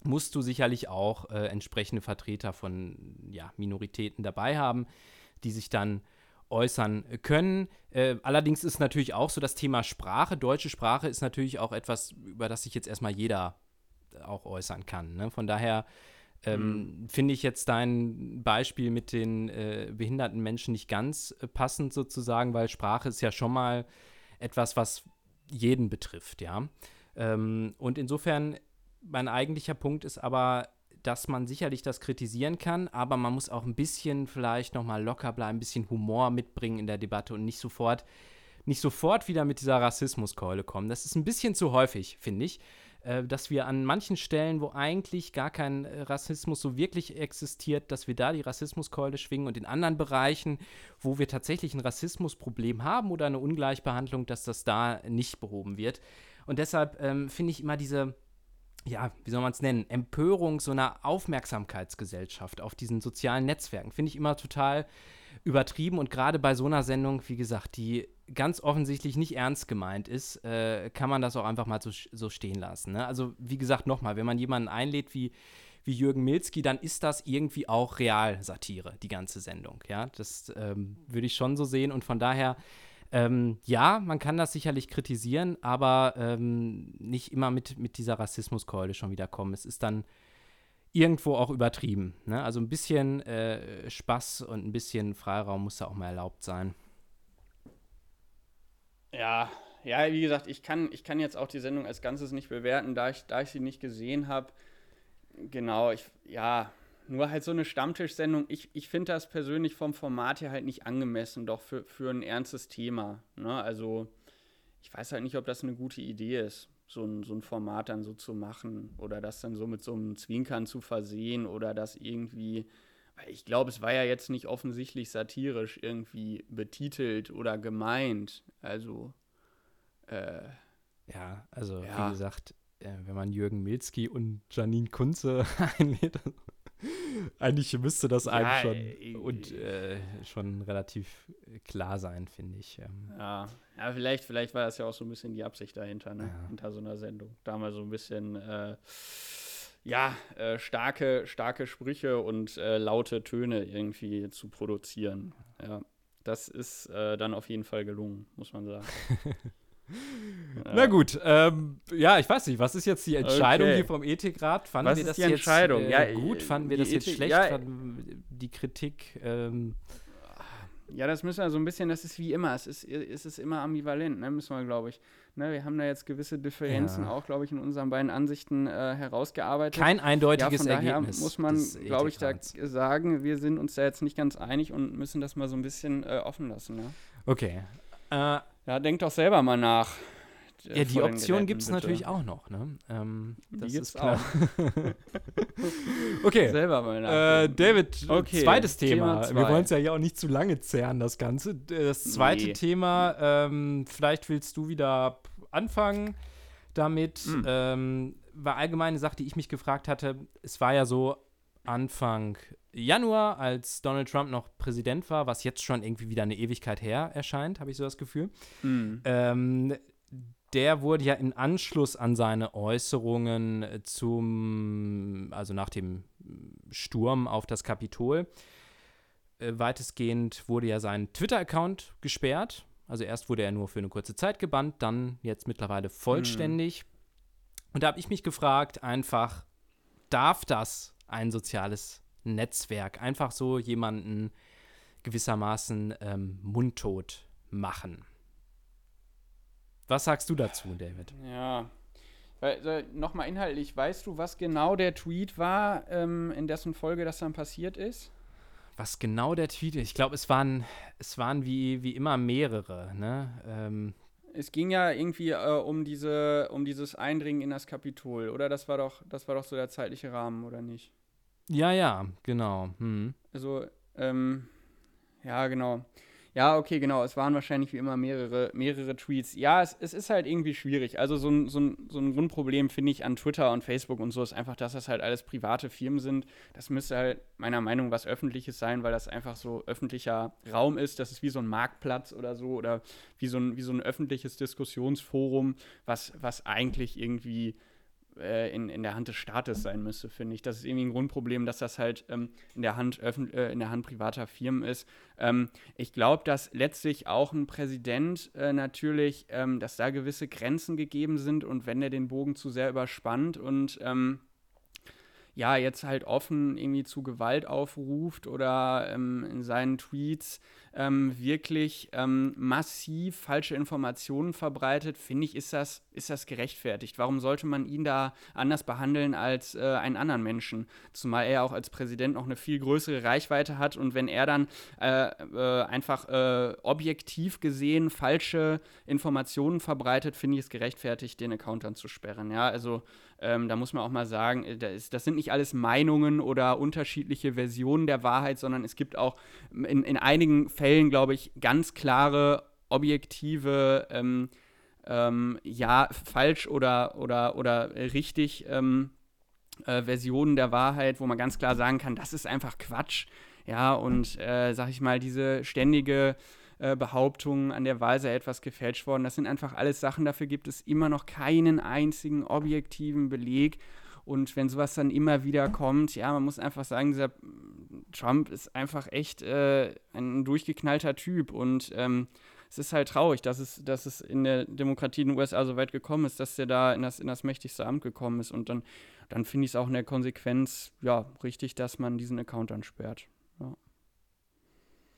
musst du sicherlich auch äh, entsprechende Vertreter von ja, Minoritäten dabei haben, die sich dann äußern können. Äh, allerdings ist natürlich auch so das Thema Sprache, deutsche Sprache ist natürlich auch etwas, über das sich jetzt erstmal jeder auch äußern kann. Ne? Von daher ähm, mhm. finde ich jetzt dein Beispiel mit den äh, behinderten Menschen nicht ganz äh, passend sozusagen, weil Sprache ist ja schon mal etwas, was jeden betrifft, ja. Ähm, und insofern, mein eigentlicher Punkt ist aber, dass man sicherlich das kritisieren kann, aber man muss auch ein bisschen vielleicht nochmal locker bleiben, ein bisschen Humor mitbringen in der Debatte und nicht sofort, nicht sofort wieder mit dieser Rassismuskeule kommen. Das ist ein bisschen zu häufig, finde ich. Äh, dass wir an manchen Stellen, wo eigentlich gar kein äh, Rassismus so wirklich existiert, dass wir da die Rassismuskeule schwingen und in anderen Bereichen, wo wir tatsächlich ein Rassismusproblem haben oder eine Ungleichbehandlung, dass das da nicht behoben wird. Und deshalb ähm, finde ich immer diese, ja, wie soll man es nennen, Empörung so einer Aufmerksamkeitsgesellschaft auf diesen sozialen Netzwerken, finde ich immer total übertrieben und gerade bei so einer Sendung, wie gesagt, die ganz offensichtlich nicht ernst gemeint ist, äh, kann man das auch einfach mal so, so stehen lassen. Ne? Also wie gesagt, nochmal, wenn man jemanden einlädt wie, wie Jürgen Milzki, dann ist das irgendwie auch Realsatire, die ganze Sendung. Ja, das ähm, würde ich schon so sehen und von daher ähm, ja, man kann das sicherlich kritisieren, aber ähm, nicht immer mit, mit dieser Rassismuskeule schon wieder kommen. Es ist dann irgendwo auch übertrieben. Ne? Also ein bisschen äh, Spaß und ein bisschen Freiraum muss da auch mal erlaubt sein. Ja, ja, wie gesagt, ich kann, ich kann jetzt auch die Sendung als Ganzes nicht bewerten, da ich, da ich sie nicht gesehen habe. Genau, ich, ja, nur halt so eine Stammtischsendung. Ich, ich finde das persönlich vom Format her halt nicht angemessen, doch für, für ein ernstes Thema. Ne? Also, ich weiß halt nicht, ob das eine gute Idee ist. so ein, so ein Format dann so zu machen oder das dann so mit so einem Zwinkern zu versehen oder das irgendwie, ich glaube, es war ja jetzt nicht offensichtlich satirisch irgendwie betitelt oder gemeint. Also, äh, ja, also ja. wie gesagt, äh, wenn man Jürgen Milzki und Janine Kunze einlädt, eigentlich müsste das einem ja, schon äh, und äh, schon relativ klar sein, finde ich. Ähm. Ja. ja, vielleicht, vielleicht war das ja auch so ein bisschen die Absicht dahinter, ne? Ja. hinter so einer Sendung. Da mal so ein bisschen äh, ja, äh, starke, starke Sprüche und äh, laute Töne irgendwie zu produzieren. Ja, das ist äh, dann auf jeden Fall gelungen, muss man sagen. Na gut, ähm, ja, ich weiß nicht, was ist jetzt die Entscheidung okay. hier vom Ethikrat? Fanden was wir das die Entscheidung? jetzt äh, ja, gut? Fanden wir das Ethik, jetzt schlecht? Ja, die Kritik? Ähm, ja, das müssen wir so ein bisschen, das ist wie immer, es ist, es ist immer ambivalent, ne, müssen wir, glaube ich. Ne, wir haben da jetzt gewisse Differenzen ja. auch, glaube ich, in unseren beiden Ansichten äh, herausgearbeitet. Kein eindeutiges ja, von Ergebnis. muss man, glaube ich, da sagen, wir sind uns da jetzt nicht ganz einig und müssen das mal so ein bisschen äh, offen lassen. Ne? Okay. Äh, ja, denk doch selber mal nach. Äh, ja, die Option gibt es natürlich auch noch. Ne? Ähm, das die ist klar. okay. Selber mal. Äh, David, okay. zweites Thema. Thema Wir wollen es ja hier auch nicht zu lange zehren, das Ganze. Das zweite nee. Thema, ähm, vielleicht willst du wieder anfangen damit. Mhm. Ähm, war allgemeine eine Sache, die ich mich gefragt hatte. Es war ja so Anfang Januar, als Donald Trump noch Präsident war, was jetzt schon irgendwie wieder eine Ewigkeit her erscheint, habe ich so das Gefühl. Mhm. Ähm, der wurde ja im Anschluss an seine Äußerungen zum, also nach dem Sturm auf das Kapitol, äh, weitestgehend wurde ja sein Twitter-Account gesperrt. Also erst wurde er nur für eine kurze Zeit gebannt, dann jetzt mittlerweile vollständig. Mhm. Und da habe ich mich gefragt, einfach, darf das ein soziales Netzwerk. Einfach so jemanden gewissermaßen ähm, mundtot machen. Was sagst du dazu, David? Ja. Äh, Nochmal inhaltlich, weißt du, was genau der Tweet war, ähm, in dessen Folge das dann passiert ist? Was genau der Tweet ist? Ich glaube, es waren, es waren wie, wie immer mehrere. Ne? Ähm, es ging ja irgendwie äh, um, diese, um dieses Eindringen in das Kapitol, oder? Das war doch, das war doch so der zeitliche Rahmen, oder nicht? Ja, ja, genau. Hm. Also, ähm, ja, genau. Ja, okay, genau. Es waren wahrscheinlich wie immer mehrere, mehrere Tweets. Ja, es, es ist halt irgendwie schwierig. Also so ein, so ein, so ein Grundproblem finde ich an Twitter und Facebook und so ist einfach, dass das halt alles private Firmen sind. Das müsste halt meiner Meinung nach was Öffentliches sein, weil das einfach so öffentlicher Raum ist. Das ist wie so ein Marktplatz oder so oder wie so ein, wie so ein öffentliches Diskussionsforum, was, was eigentlich irgendwie äh, in, in der Hand des Staates sein müsste, finde ich. Das ist irgendwie ein Grundproblem, dass das halt ähm, in, der Hand äh, in der Hand privater Firmen ist. Ähm, ich glaube, dass letztlich auch ein Präsident äh, natürlich, ähm, dass da gewisse Grenzen gegeben sind und wenn er den Bogen zu sehr überspannt und ähm, ja, jetzt halt offen irgendwie zu Gewalt aufruft oder ähm, in seinen Tweets ähm, wirklich ähm, massiv falsche Informationen verbreitet, finde ich, ist das, ist das gerechtfertigt. Warum sollte man ihn da anders behandeln als äh, einen anderen Menschen? Zumal er auch als Präsident noch eine viel größere Reichweite hat und wenn er dann äh, äh, einfach äh, objektiv gesehen falsche Informationen verbreitet, finde ich es gerechtfertigt, den Account dann zu sperren. Ja, also ähm, da muss man auch mal sagen, äh, das, das, sind nicht alles Meinungen oder unterschiedliche Versionen der Wahrheit, sondern es gibt auch in, in einigen Fällen, glaube ich, ganz klare, objektive, ähm, ähm, ja, falsch oder, oder, oder richtig ähm, äh, Versionen der Wahrheit, wo man ganz klar sagen kann, das ist einfach Quatsch. Ja, und äh, sag ich mal, diese ständige äh, Behauptungen, an der Wahl sei etwas gefälscht worden. Das sind einfach alles Sachen, dafür gibt es immer noch keinen einzigen objektiven Beleg. Und wenn sowas dann immer wieder kommt, ja, man muss einfach sagen, dieser Trump ist einfach echt äh, ein durchgeknallter Typ. Und ähm, es ist halt traurig, dass es, dass es in der Demokratie in den USA so weit gekommen ist, dass der da in das, in das mächtigste Amt gekommen ist. Und dann, dann finde ich es auch in der Konsequenz, ja, richtig, dass man diesen Account dann sperrt. Ja.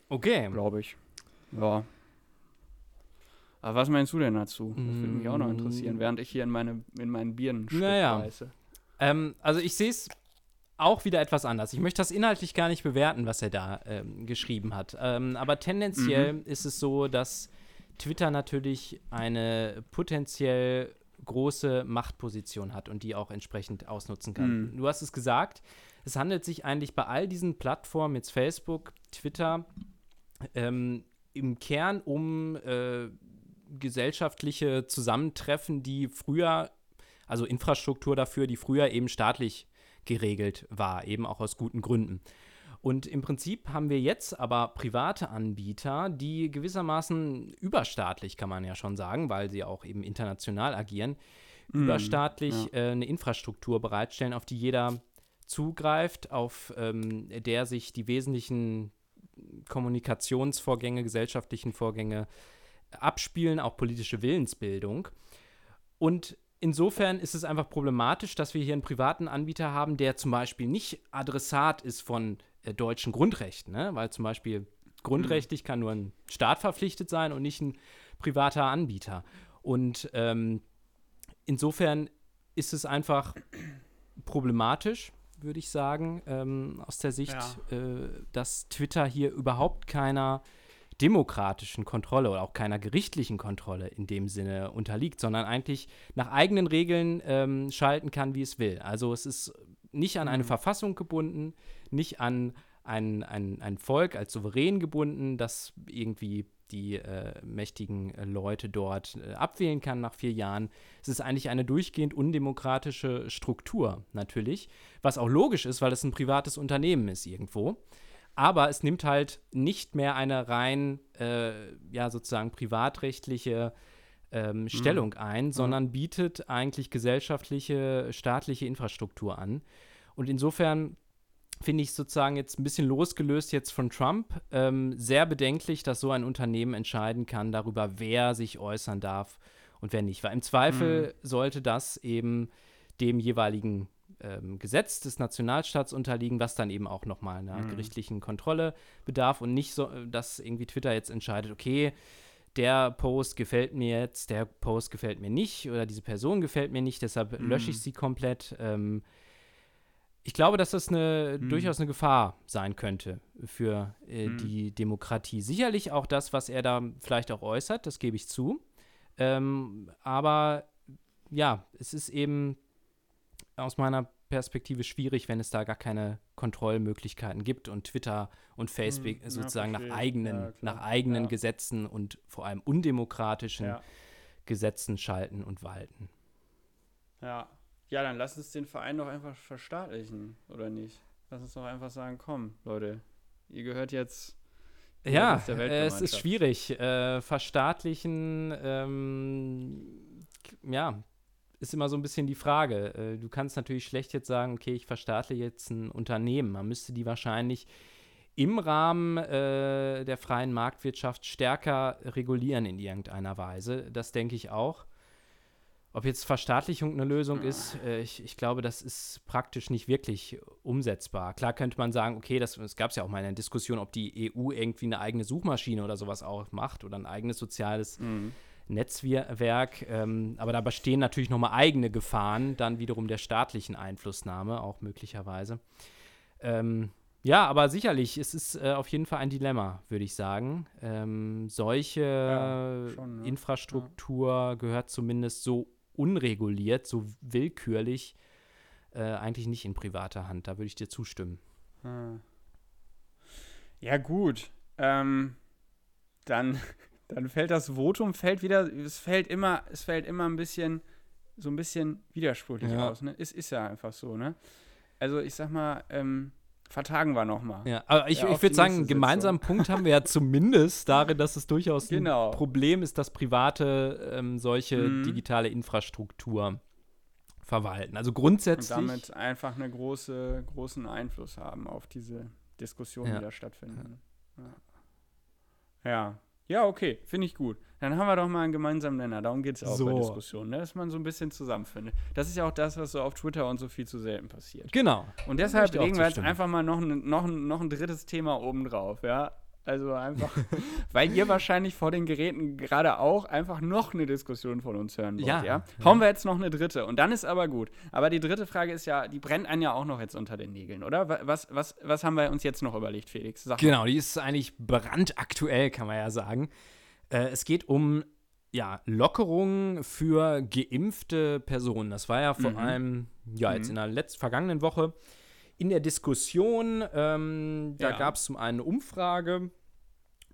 Okay. Glaube ich. Ja. Aber was meinst du denn dazu? Das würde mich auch noch interessieren, mm. während ich hier in, meine, in meinen Birnen naja. reiße. Ähm, also ich sehe es auch wieder etwas anders. Ich möchte das inhaltlich gar nicht bewerten, was er da ähm, geschrieben hat. Ähm, aber tendenziell mhm. ist es so, dass Twitter natürlich eine potenziell große Machtposition hat und die auch entsprechend ausnutzen kann. Mhm. Du hast es gesagt, es handelt sich eigentlich bei all diesen Plattformen, jetzt Facebook, Twitter, ähm, im Kern um äh, gesellschaftliche Zusammentreffen, die früher, also Infrastruktur dafür, die früher eben staatlich geregelt war, eben auch aus guten Gründen. Und im Prinzip haben wir jetzt aber private Anbieter, die gewissermaßen überstaatlich, kann man ja schon sagen, weil sie auch eben international agieren, mm, überstaatlich ja. äh, eine Infrastruktur bereitstellen, auf die jeder zugreift, auf ähm, der sich die wesentlichen Kommunikationsvorgänge, gesellschaftlichen Vorgänge abspielen, auch politische Willensbildung. Und insofern ist es einfach problematisch, dass wir hier einen privaten Anbieter haben, der zum Beispiel nicht Adressat ist von äh, deutschen Grundrechten, ne? weil zum Beispiel grundrechtlich kann nur ein Staat verpflichtet sein und nicht ein privater Anbieter. Und ähm, insofern ist es einfach problematisch, würde ich sagen, ähm, aus der Sicht, ja. äh, dass Twitter hier überhaupt keiner demokratischen Kontrolle oder auch keiner gerichtlichen Kontrolle in dem Sinne unterliegt, sondern eigentlich nach eigenen Regeln ähm, schalten kann, wie es will. Also es ist nicht an eine mhm. Verfassung gebunden, nicht an ein, ein, ein Volk als souverän gebunden, das irgendwie die äh, mächtigen äh, Leute dort äh, abwählen kann nach vier Jahren. Es ist eigentlich eine durchgehend undemokratische Struktur natürlich, was auch logisch ist, weil es ein privates Unternehmen ist irgendwo. Aber es nimmt halt nicht mehr eine rein, äh, ja, sozusagen privatrechtliche ähm, mhm. Stellung ein, mhm. sondern bietet eigentlich gesellschaftliche, staatliche Infrastruktur an. Und insofern finde ich sozusagen jetzt ein bisschen losgelöst jetzt von Trump ähm, sehr bedenklich, dass so ein Unternehmen entscheiden kann darüber, wer sich äußern darf und wer nicht. Weil im Zweifel mhm. sollte das eben dem jeweiligen ähm, Gesetz des Nationalstaats unterliegen, was dann eben auch nochmal einer mhm. gerichtlichen Kontrolle bedarf und nicht so, dass irgendwie Twitter jetzt entscheidet, okay, der Post gefällt mir jetzt, der Post gefällt mir nicht oder diese Person gefällt mir nicht, deshalb mhm. lösche ich sie komplett. Ähm, ich glaube, dass das eine, hm. durchaus eine Gefahr sein könnte für äh, hm. die Demokratie. Sicherlich auch das, was er da vielleicht auch äußert, das gebe ich zu. Ähm, aber ja, es ist eben aus meiner Perspektive schwierig, wenn es da gar keine Kontrollmöglichkeiten gibt und Twitter und Facebook hm, sozusagen ja, nach eigenen, ja, nach eigenen ja. Gesetzen und vor allem undemokratischen Gesetzen schalten und walten. Ja, ja, dann lass uns den Verein doch einfach verstaatlichen, oder nicht? Lass uns doch einfach sagen, komm, Leute, ihr gehört jetzt. Ja, äh, es ist schwierig. Äh, verstaatlichen, ähm, ja, ist immer so ein bisschen die Frage. Äh, du kannst natürlich schlecht jetzt sagen, okay, ich verstaatliche jetzt ein Unternehmen. Man müsste die wahrscheinlich im Rahmen äh, der freien Marktwirtschaft stärker regulieren in irgendeiner Weise. Das denke ich auch. Ob jetzt Verstaatlichung eine Lösung ist, äh, ich, ich, glaube, das ist praktisch nicht wirklich umsetzbar. Klar könnte man sagen, okay, das, das gab es ja auch mal in der Diskussion, ob die EU irgendwie eine eigene Suchmaschine oder sowas auch macht oder ein eigenes soziales mhm. Netzwerk. Ähm, aber da bestehen natürlich nochmal eigene Gefahren, dann wiederum der staatlichen Einflussnahme, auch möglicherweise. Ähm, ja, aber sicherlich, es ist äh, auf jeden Fall ein Dilemma, würde ich sagen. Ähm, solche ja, schon, ne? Infrastruktur ja. gehört zumindest so unreguliert, so willkürlich, äh, eigentlich nicht in privater Hand. Da würde ich dir zustimmen. Hm. Ja, gut. Ähm, dann, dann fällt das Votum, fällt wieder, es fällt immer, es fällt immer ein bisschen, so ein bisschen widersprüchlich ja. aus. Ne? Es ist ja einfach so, ne? Also ich sag mal, ähm, vertagen wir nochmal. Ja, aber ich, ja, ich würde sagen, einen gemeinsamen Punkt haben wir ja zumindest darin, dass es durchaus genau. ein Problem ist, dass Private ähm, solche mhm. digitale Infrastruktur verwalten. Also grundsätzlich. Und damit einfach einen große, großen Einfluss haben auf diese Diskussionen, ja. die da stattfinden. Ja, ja. Ja okay, finde ich gut. Dann haben wir doch mal einen gemeinsamen Nenner. Darum geht es auch so. bei Diskussionen, ne? dass man so ein bisschen zusammenfindet. Das ist ja auch das, was so auf Twitter und so viel zu selten passiert. Genau. Und deshalb legen wir jetzt einfach mal noch ein, noch, ein, noch ein drittes Thema obendrauf, ja. Also einfach, weil ihr wahrscheinlich vor den Geräten gerade auch einfach noch eine Diskussion von uns hören wollt, ja. ja? Hauen wir jetzt noch eine dritte und dann ist aber gut. Aber die dritte Frage ist ja, die brennt einen ja auch noch jetzt unter den Nägeln, oder? Was, was, was haben wir uns jetzt noch überlegt, Felix? Sag genau, die ist eigentlich brandaktuell, kann man ja sagen. Äh, es geht um ja, Lockerungen für geimpfte Personen. Das war ja vor mhm. allem, ja, jetzt mhm. in der letzten, vergangenen Woche in der Diskussion. Ähm, da ja. gab es zum einen eine Umfrage,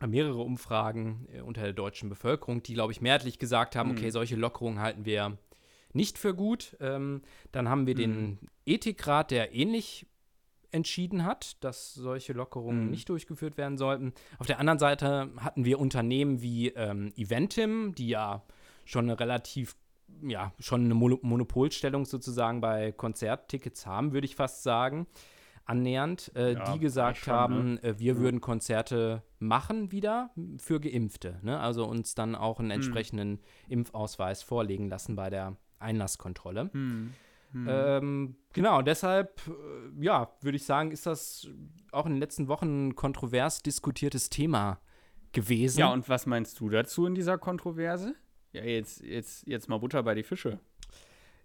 mehrere Umfragen äh, unter der deutschen Bevölkerung, die, glaube ich, mehrheitlich gesagt haben, mhm. okay, solche Lockerungen halten wir nicht für gut. Ähm, dann haben wir den mhm. Ethikrat, der ähnlich entschieden hat, dass solche Lockerungen mhm. nicht durchgeführt werden sollten. Auf der anderen Seite hatten wir Unternehmen wie ähm, Eventim, die ja schon eine relativ, ja, schon eine Mon Monopolstellung sozusagen bei Konzerttickets haben, würde ich fast sagen, annähernd, äh, ja, die gesagt schon, haben, ne? wir ja. würden Konzerte machen wieder für Geimpfte. Ne? Also uns dann auch einen mhm. entsprechenden mhm. Impfausweis vorlegen lassen bei der Einlasskontrolle. Mhm. Mhm. Ähm, genau, deshalb, äh, ja, würde ich sagen, ist das auch in den letzten Wochen ein kontrovers diskutiertes Thema gewesen. Ja, und was meinst du dazu in dieser Kontroverse? Ja, jetzt, jetzt, jetzt mal Butter bei die Fische.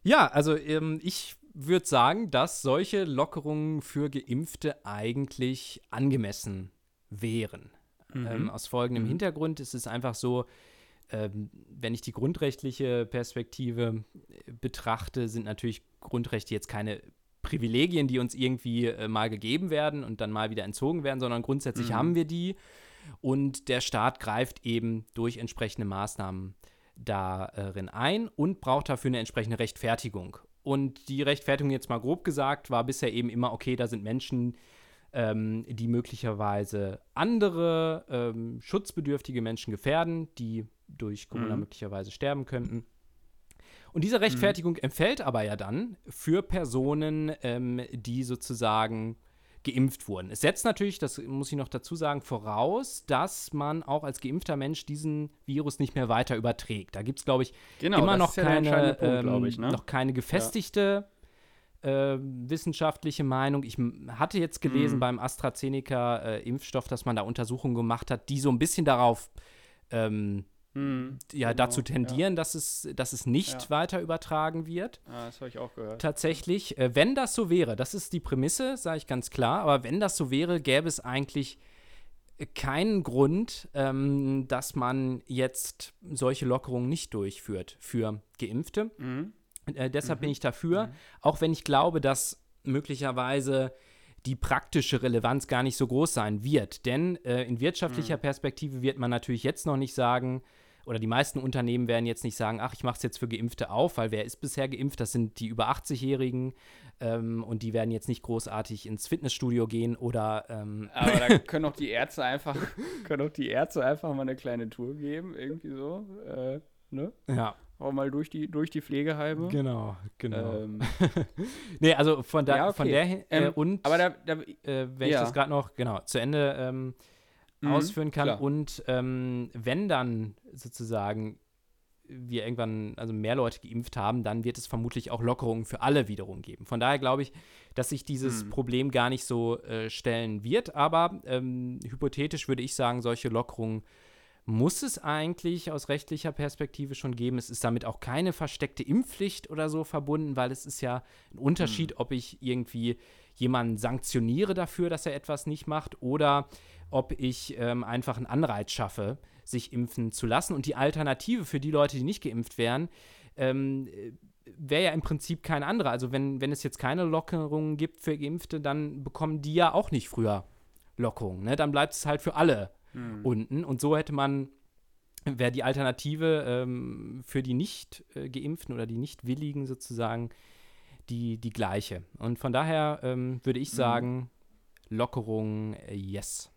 Ja, also ähm, ich würde sagen, dass solche Lockerungen für Geimpfte eigentlich angemessen wären. Mhm. Ähm, aus folgendem mhm. Hintergrund ist es einfach so, ähm, wenn ich die grundrechtliche Perspektive äh, betrachte, sind natürlich Grundrechte jetzt keine Privilegien, die uns irgendwie äh, mal gegeben werden und dann mal wieder entzogen werden, sondern grundsätzlich mhm. haben wir die. Und der Staat greift eben durch entsprechende Maßnahmen darin ein und braucht dafür eine entsprechende Rechtfertigung. Und die Rechtfertigung, jetzt mal grob gesagt, war bisher eben immer, okay, da sind Menschen, ähm, die möglicherweise andere ähm, schutzbedürftige Menschen gefährden, die durch Corona mhm. möglicherweise sterben könnten. Und diese Rechtfertigung mhm. empfällt aber ja dann für Personen, ähm, die sozusagen geimpft wurden. Es setzt natürlich, das muss ich noch dazu sagen, voraus, dass man auch als geimpfter Mensch diesen Virus nicht mehr weiter überträgt. Da gibt es, glaube ich, genau, immer noch, ja keine, Punkt, ähm, ich, ne? noch keine gefestigte ja. äh, wissenschaftliche Meinung. Ich hatte jetzt gelesen mhm. beim AstraZeneca-Impfstoff, äh, dass man da Untersuchungen gemacht hat, die so ein bisschen darauf ähm, hm, ja, genau, dazu tendieren, ja. dass, es, dass es nicht ja. weiter übertragen wird. Ah, das habe ich auch gehört. Tatsächlich, äh, wenn das so wäre, das ist die Prämisse, sage ich ganz klar, aber wenn das so wäre, gäbe es eigentlich keinen Grund, ähm, dass man jetzt solche Lockerungen nicht durchführt für Geimpfte. Mhm. Äh, deshalb mhm. bin ich dafür, mhm. auch wenn ich glaube, dass möglicherweise die praktische Relevanz gar nicht so groß sein wird. Denn äh, in wirtschaftlicher mhm. Perspektive wird man natürlich jetzt noch nicht sagen, oder die meisten Unternehmen werden jetzt nicht sagen, ach, ich mache es jetzt für Geimpfte auf, weil wer ist bisher geimpft? Das sind die über 80-Jährigen ähm, und die werden jetzt nicht großartig ins Fitnessstudio gehen oder. Ähm Aber da können auch die Ärzte einfach, können auch die Ärzte einfach mal eine kleine Tour geben, irgendwie so. Äh, ne? Ja. Auch mal durch die, durch die Pflegeheime. Genau, genau. Ähm. nee, also von, da, ja, okay. von der äh, ähm, und aber da, da äh, wenn ja. ich das gerade noch genau zu Ende ähm, mhm, ausführen kann klar. und ähm, wenn dann sozusagen wir irgendwann also mehr Leute geimpft haben, dann wird es vermutlich auch Lockerungen für alle wiederum geben. Von daher glaube ich, dass sich dieses mhm. Problem gar nicht so äh, stellen wird. Aber ähm, hypothetisch würde ich sagen, solche Lockerungen muss es eigentlich aus rechtlicher Perspektive schon geben. Es ist damit auch keine versteckte Impfpflicht oder so verbunden, weil es ist ja ein Unterschied, mhm. ob ich irgendwie jemanden sanktioniere dafür, dass er etwas nicht macht oder ob ich ähm, einfach einen Anreiz schaffe, sich impfen zu lassen. Und die Alternative für die Leute, die nicht geimpft wären, ähm, wäre ja im Prinzip keine andere. Also wenn, wenn es jetzt keine Lockerungen gibt für Geimpfte, dann bekommen die ja auch nicht früher Lockerungen. Ne? Dann bleibt es halt für alle mhm. unten. Und so hätte man, wäre die Alternative ähm, für die nicht äh, geimpften oder die nicht willigen sozusagen die, die gleiche. Und von daher ähm, würde ich hm. sagen, mhm. Lockerung, äh, yes.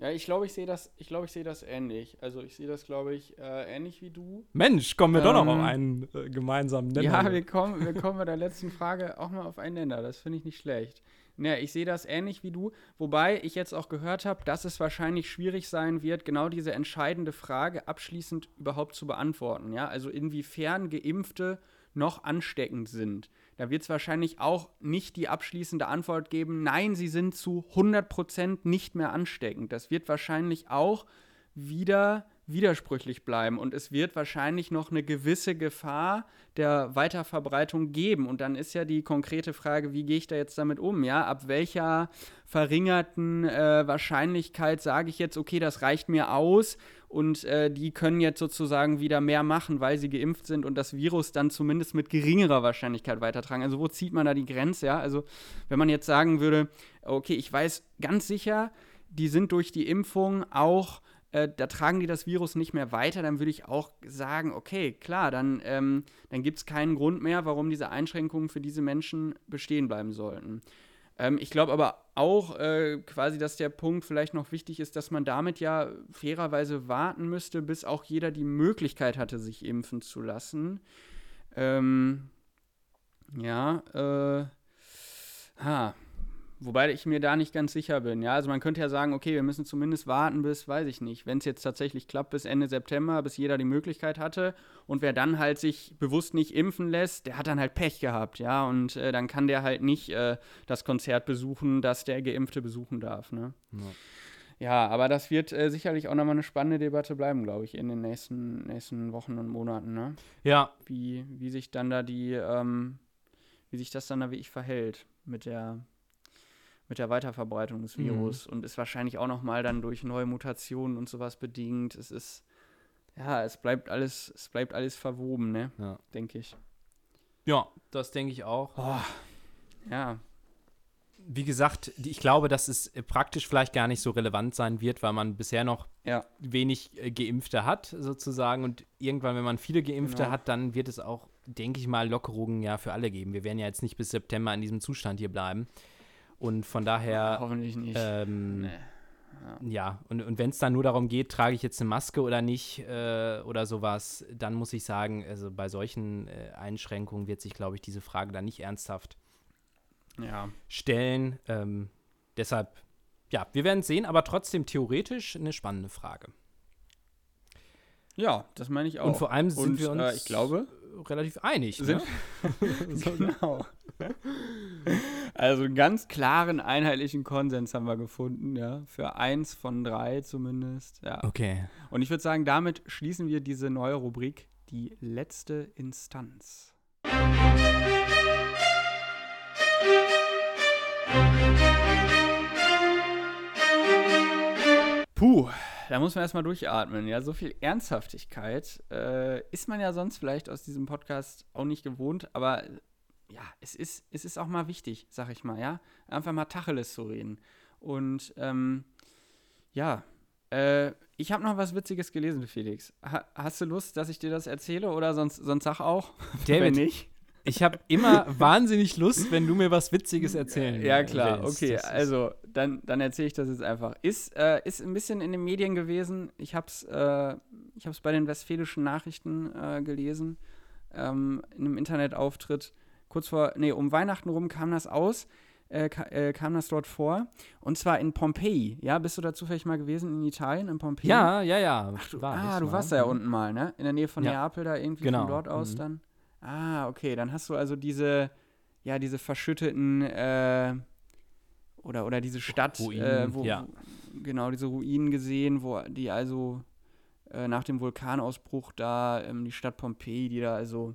Ja, ich glaube, ich sehe das, ich glaube, ich sehe das ähnlich. Also ich sehe das, glaube ich, äh, ähnlich wie du. Mensch, kommen wir ähm, doch noch ähm, auf einen äh, gemeinsamen Nenner. Ja, wir kommen, wir kommen bei der letzten Frage auch mal auf einen Nenner. Das finde ich nicht schlecht. Ja, ich sehe das ähnlich wie du, wobei ich jetzt auch gehört habe, dass es wahrscheinlich schwierig sein wird, genau diese entscheidende Frage abschließend überhaupt zu beantworten. Ja, also inwiefern Geimpfte noch ansteckend sind. Da wird es wahrscheinlich auch nicht die abschließende Antwort geben, nein, sie sind zu 100% nicht mehr ansteckend. Das wird wahrscheinlich auch wieder widersprüchlich bleiben. Und es wird wahrscheinlich noch eine gewisse Gefahr der Weiterverbreitung geben. Und dann ist ja die konkrete Frage, wie gehe ich da jetzt damit um? Ja, ab welcher verringerten äh, Wahrscheinlichkeit sage ich jetzt, okay, das reicht mir aus und äh, die können jetzt sozusagen wieder mehr machen, weil sie geimpft sind und das Virus dann zumindest mit geringerer Wahrscheinlichkeit weitertragen. Also wo zieht man da die Grenze? Ja, also wenn man jetzt sagen würde, okay, ich weiß ganz sicher, die sind durch die Impfung auch äh, da tragen die das Virus nicht mehr weiter, dann würde ich auch sagen, okay, klar, dann, ähm, dann gibt es keinen Grund mehr, warum diese Einschränkungen für diese Menschen bestehen bleiben sollten. Ähm, ich glaube aber auch äh, quasi, dass der Punkt vielleicht noch wichtig ist, dass man damit ja fairerweise warten müsste, bis auch jeder die Möglichkeit hatte, sich impfen zu lassen. Ähm, ja, äh, ha, Wobei ich mir da nicht ganz sicher bin. Ja, also man könnte ja sagen, okay, wir müssen zumindest warten bis, weiß ich nicht, wenn es jetzt tatsächlich klappt, bis Ende September, bis jeder die Möglichkeit hatte. Und wer dann halt sich bewusst nicht impfen lässt, der hat dann halt Pech gehabt, ja. Und äh, dann kann der halt nicht äh, das Konzert besuchen, das der Geimpfte besuchen darf, ne? Ja. Ja, aber das wird äh, sicherlich auch nochmal eine spannende Debatte bleiben, glaube ich, in den nächsten, nächsten Wochen und Monaten, ne? Ja. Wie, wie sich dann da die, ähm, wie sich das dann da wie ich verhält mit der mit der Weiterverbreitung des mhm. Virus mhm. und ist wahrscheinlich auch noch mal dann durch neue Mutationen und sowas bedingt. Es ist ja, es bleibt alles, es bleibt alles verwoben, ne? Ja. Denke ich. Ja, das denke ich auch. Oh, ja. Wie gesagt, ich glaube, dass es praktisch vielleicht gar nicht so relevant sein wird, weil man bisher noch ja. wenig äh, Geimpfte hat, sozusagen. Und irgendwann, wenn man viele Geimpfte genau. hat, dann wird es auch, denke ich mal, Lockerungen ja für alle geben. Wir werden ja jetzt nicht bis September in diesem Zustand hier bleiben. Und von daher. Hoffentlich nicht. Ähm, nee. Ja. ja, und, und wenn es dann nur darum geht, trage ich jetzt eine Maske oder nicht äh, oder sowas, dann muss ich sagen, also bei solchen äh, Einschränkungen wird sich, glaube ich, diese Frage dann nicht ernsthaft ja. stellen. Ähm, deshalb, ja, wir werden sehen, aber trotzdem theoretisch eine spannende Frage. Ja, das meine ich auch. Und vor allem sind und, wir uns, äh, ich glaube, relativ einig. Sind, ne? genau. Also einen ganz klaren, einheitlichen Konsens haben wir gefunden, ja. Für eins von drei zumindest. Ja. Okay. Und ich würde sagen, damit schließen wir diese neue Rubrik, die letzte Instanz. Puh, da muss man erstmal durchatmen. Ja, so viel Ernsthaftigkeit äh, ist man ja sonst vielleicht aus diesem Podcast auch nicht gewohnt, aber ja, es ist, es ist auch mal wichtig, sag ich mal, ja. Einfach mal Tacheles zu reden. Und ähm, ja, äh, ich habe noch was Witziges gelesen, Felix. Ha hast du Lust, dass ich dir das erzähle oder sonst, sonst sag auch? David, wenn nicht. Ich habe immer wahnsinnig Lust, wenn du mir was Witziges erzählen Ja, klar, willst. okay. Also, dann, dann erzähle ich das jetzt einfach. Ist, äh, ist ein bisschen in den Medien gewesen. Ich habe es äh, bei den Westfälischen Nachrichten äh, gelesen, ähm, in einem Internetauftritt kurz vor, nee, um Weihnachten rum kam das aus, äh, äh, kam das dort vor. Und zwar in Pompeji. Ja, bist du da zufällig mal gewesen in Italien, in Pompeji? Ja, ja, ja. Ach, du, ah, du warst da ja unten mal, ne? In der Nähe von ja. Neapel da irgendwie genau. von dort aus mhm. dann. Ah, okay, dann hast du also diese, ja, diese verschütteten, äh, oder, oder diese Stadt, Ruinen, äh, wo, ja. genau, diese Ruinen gesehen, wo die also äh, nach dem Vulkanausbruch da, ähm, die Stadt Pompeji, die da also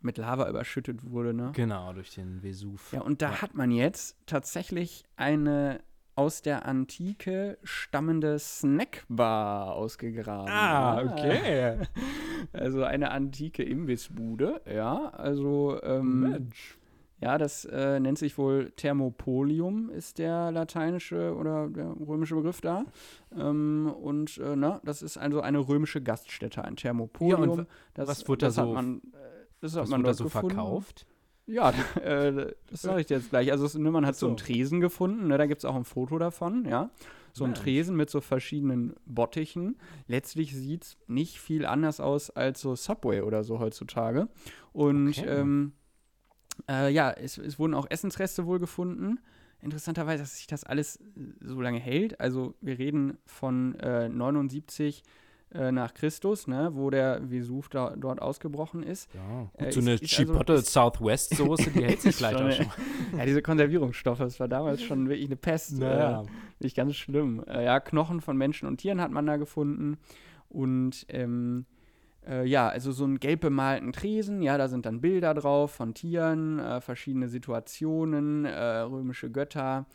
mit Lava überschüttet wurde, ne? Genau, durch den Vesuv. Ja, und da ja. hat man jetzt tatsächlich eine aus der Antike stammende Snackbar ausgegraben. Ah, okay. Also eine antike Imbissbude, ja. Also, ähm, Mensch. Ja, das äh, nennt sich wohl Thermopolium, ist der lateinische oder der römische Begriff da. Ähm, und äh, na, das ist also eine römische Gaststätte, ein Thermopolium. Ja, das, was wurde da so? Man, äh, das hat Was man dort so gefunden. verkauft? Ja, äh, das sage ich dir jetzt gleich. Also man hat so, so einen Tresen gefunden, ne, da gibt es auch ein Foto davon, ja. So ein Tresen mit so verschiedenen Bottichen. Letztlich sieht es nicht viel anders aus als so Subway oder so heutzutage. Und okay. ähm, äh, ja, es, es, wurden auch Essensreste wohl gefunden. Interessanterweise, dass sich das alles so lange hält. Also wir reden von äh, 79 äh, nach Christus, ne, wo der Vesuv da, dort ausgebrochen ist. Ja, gut, äh, so eine ist, Chipotle also, Southwest Soße, die hält sich vielleicht auch schon. ja, diese Konservierungsstoffe, das war damals schon wirklich eine Pest. Naja. Äh, nicht ganz schlimm. Äh, ja, Knochen von Menschen und Tieren hat man da gefunden. Und ähm, äh, ja, also so einen gelb bemalten Tresen, ja, da sind dann Bilder drauf von Tieren, äh, verschiedene Situationen, römische Götter.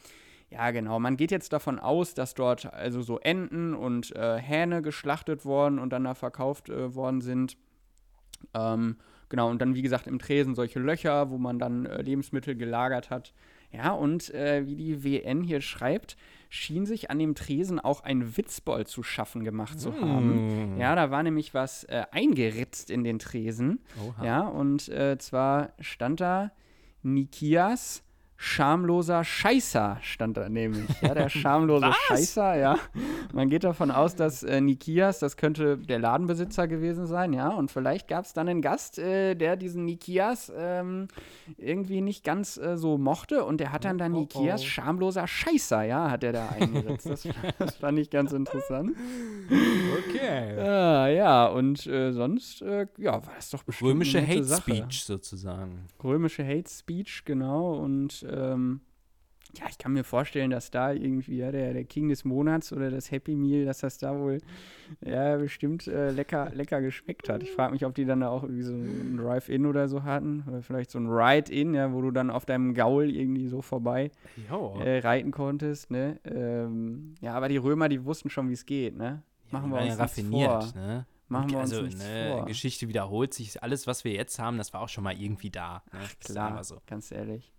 Ja, genau. Man geht jetzt davon aus, dass dort also so Enten und äh, Hähne geschlachtet worden und dann da verkauft äh, worden sind. Ähm, genau, und dann, wie gesagt, im Tresen solche Löcher, wo man dann äh, Lebensmittel gelagert hat. Ja, und äh, wie die WN hier schreibt, schien sich an dem Tresen auch ein Witzbold zu schaffen gemacht zu haben. Mm. Ja, da war nämlich was äh, eingeritzt in den Tresen. Oha. Ja, und äh, zwar stand da Nikias schamloser Scheißer stand da nämlich. Ja, der schamlose? Scheißer, ja. Man geht davon aus, dass äh, Nikias, das könnte der Ladenbesitzer gewesen sein, ja. Und vielleicht gab es dann einen Gast, äh, der diesen Nikias ähm, irgendwie nicht ganz äh, so mochte. Und der hat dann dann oh, Nikias oh. schamloser Scheißer, ja, hat er da eingesetzt. Das, das, fand ich ganz interessant. Okay. Äh, ja, und äh, sonst, äh, ja, war das doch bestimmt Römische Hate Sache. Speech sozusagen. Römische Hate Speech, genau. Und ähm, ja, ich kann mir vorstellen, dass da irgendwie ja, der, der King des Monats oder das Happy Meal, dass das da wohl ja bestimmt äh, lecker, lecker geschmeckt hat. Ich frage mich, ob die dann da auch irgendwie so ein Drive-In oder so hatten oder vielleicht so ein Ride-In, ja, wo du dann auf deinem Gaul irgendwie so vorbei äh, reiten konntest. Ne? Ähm, ja, aber die Römer, die wussten schon, wie es geht. Ne? Machen ja, wir uns ja raffiniert, vor. Ne? Machen wir also uns eine vor. Geschichte wiederholt sich. Alles, was wir jetzt haben, das war auch schon mal irgendwie da. Ne? Ach, klar, so. ganz ehrlich.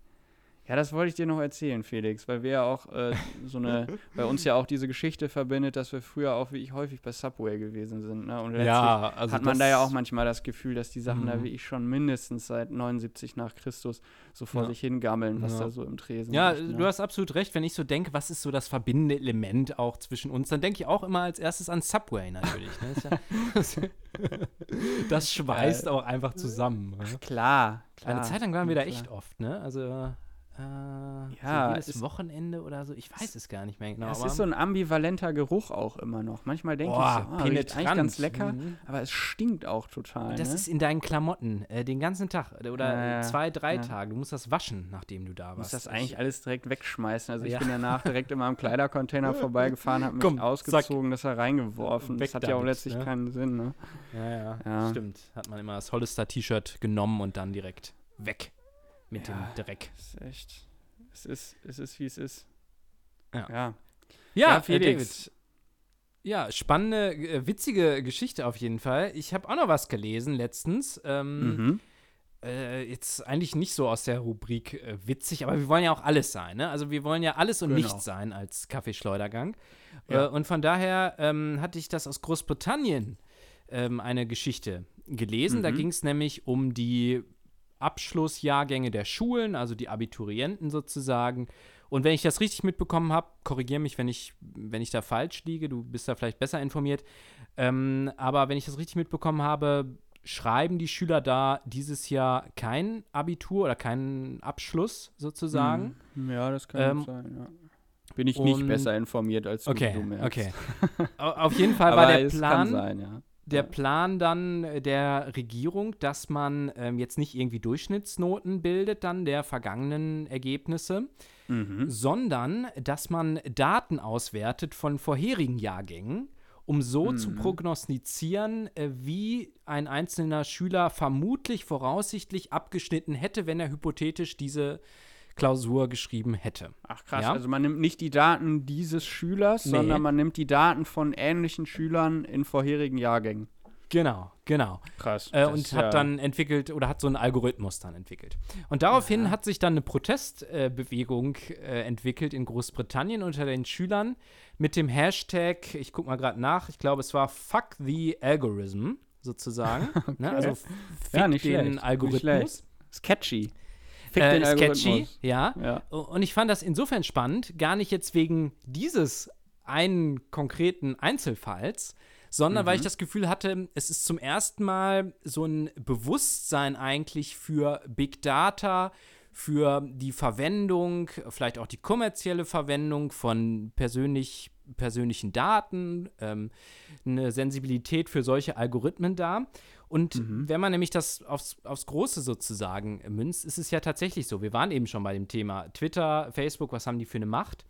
Ja, das wollte ich dir noch erzählen, Felix, weil wir ja auch äh, so eine, bei uns ja auch diese Geschichte verbindet, dass wir früher auch wie ich häufig bei Subway gewesen sind. Ne? Und ja, also hat man da ja auch manchmal das Gefühl, dass die Sachen da mhm. wie ich schon mindestens seit 79 nach Christus so vor ja. sich hingammeln, was ja. da so im Tresen Ja, liegt, ne? du hast absolut recht. Wenn ich so denke, was ist so das verbindende Element auch zwischen uns, dann denke ich auch immer als erstes an Subway natürlich. Ne? Das, ja, schweißt auch einfach zusammen. Ach, klar, klar. Eine Zeit lang waren wir da echt oft, ne? Also äh, ja, so jedes Wochenende oder so. Ich weiß es gar nicht mehr genau. Es ist so ein ambivalenter Geruch auch immer noch. Manchmal denke ich so, oh, penetrant. eigentlich ganz lecker, mhm. aber es stinkt auch total. Das ne? ist in deinen Klamotten äh, den ganzen Tag oder äh, zwei, drei ja. Tage. Du musst das waschen, nachdem du da warst. Du musst das eigentlich alles direkt wegschmeißen. Also ich ja. bin danach direkt immer am Kleidercontainer vorbeigefahren, habe mich Komm, ausgezogen, zack. das da reingeworfen. Weg das hat ja auch letztlich ne? keinen Sinn. Ne? Ja, ja, ja, stimmt. Hat man immer das Hollister-T-Shirt genommen und dann direkt weg mit ja, dem Dreck. Es ist echt. Es ist, es ist, wie es ist. Ja. Ja, ja, ja Felix. Ja, spannende, äh, witzige Geschichte auf jeden Fall. Ich habe auch noch was gelesen letztens. Ähm, mhm. äh, jetzt eigentlich nicht so aus der Rubrik äh, witzig, aber wir wollen ja auch alles sein. Ne? Also wir wollen ja alles und genau. nichts sein als Kaffeeschleudergang. Ja. Äh, und von daher ähm, hatte ich das aus Großbritannien ähm, eine Geschichte gelesen. Mhm. Da ging es nämlich um die Abschlussjahrgänge der Schulen, also die Abiturienten sozusagen. Und wenn ich das richtig mitbekommen habe, korrigiere mich, wenn ich, wenn ich da falsch liege, du bist da vielleicht besser informiert. Ähm, aber wenn ich das richtig mitbekommen habe, schreiben die Schüler da dieses Jahr kein Abitur oder keinen Abschluss sozusagen. Hm. Ja, das kann ähm, sein, ja. Bin ich nicht besser informiert als du, okay, du merkst. Okay, Auf jeden Fall war der Plan, sein, ja der Plan dann äh, der Regierung, dass man ähm, jetzt nicht irgendwie Durchschnittsnoten bildet, dann der vergangenen Ergebnisse, mhm. sondern dass man Daten auswertet von vorherigen Jahrgängen, um so mhm. zu prognostizieren, äh, wie ein einzelner Schüler vermutlich voraussichtlich abgeschnitten hätte, wenn er hypothetisch diese Klausur geschrieben hätte. Ach krass, ja? also man nimmt nicht die Daten dieses Schülers, nee. sondern man nimmt die Daten von ähnlichen Schülern in vorherigen Jahrgängen. Genau, genau. Krass. Äh, und hat ja dann entwickelt oder hat so einen Algorithmus dann entwickelt. Und daraufhin ja. hat sich dann eine Protestbewegung äh, entwickelt in Großbritannien unter den Schülern mit dem Hashtag, ich guck mal gerade nach, ich glaube, es war Fuck the Algorithm sozusagen. okay. ne? Also fick ja, den schlecht. Algorithmus. Sketchy. Fick äh, sketchy, ja. ja. Und ich fand das insofern spannend, gar nicht jetzt wegen dieses einen konkreten Einzelfalls, sondern mhm. weil ich mhm. das Gefühl hatte, es ist zum ersten Mal so ein Bewusstsein eigentlich für Big Data, für die Verwendung, vielleicht auch die kommerzielle Verwendung von persönlich, persönlichen Daten, ähm, eine Sensibilität für solche Algorithmen da. Und mhm. wenn man nämlich das aufs, aufs Große sozusagen münzt, ist es ja tatsächlich so. Wir waren eben schon bei dem Thema Twitter, Facebook, was haben die für eine Macht?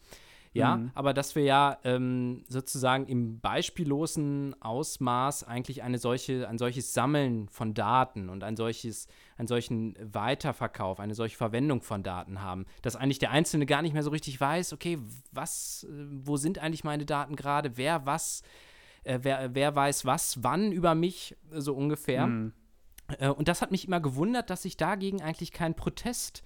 Ja, mhm. aber dass wir ja ähm, sozusagen im beispiellosen Ausmaß eigentlich eine solche, ein solches Sammeln von Daten und ein solches, einen solchen Weiterverkauf, eine solche Verwendung von Daten haben, dass eigentlich der Einzelne gar nicht mehr so richtig weiß, okay, was, äh, wo sind eigentlich meine Daten gerade, wer was, äh, wer, wer weiß was, wann über mich, so ungefähr. Mhm. Äh, und das hat mich immer gewundert, dass sich dagegen eigentlich kein Protest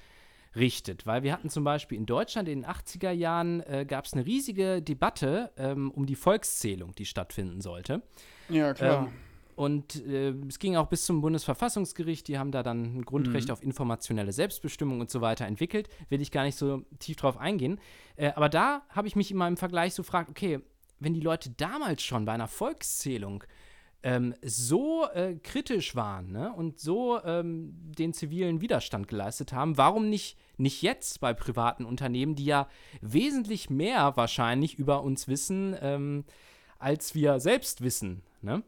richtet. Weil wir hatten zum Beispiel in Deutschland in den 80er Jahren äh, gab es eine riesige Debatte ähm, um die Volkszählung, die stattfinden sollte. Ja, klar. Ähm, und äh, es ging auch bis zum Bundesverfassungsgericht, die haben da dann ein Grundrecht mhm. auf informationelle Selbstbestimmung und so weiter entwickelt. Will ich gar nicht so tief drauf eingehen. Äh, aber da habe ich mich immer im Vergleich so gefragt, okay, wenn die Leute damals schon bei einer Volkszählung ähm, so äh, kritisch waren ne, und so ähm, den zivilen Widerstand geleistet haben, warum nicht, nicht jetzt bei privaten Unternehmen, die ja wesentlich mehr wahrscheinlich über uns wissen, ähm, als wir selbst wissen. Ne?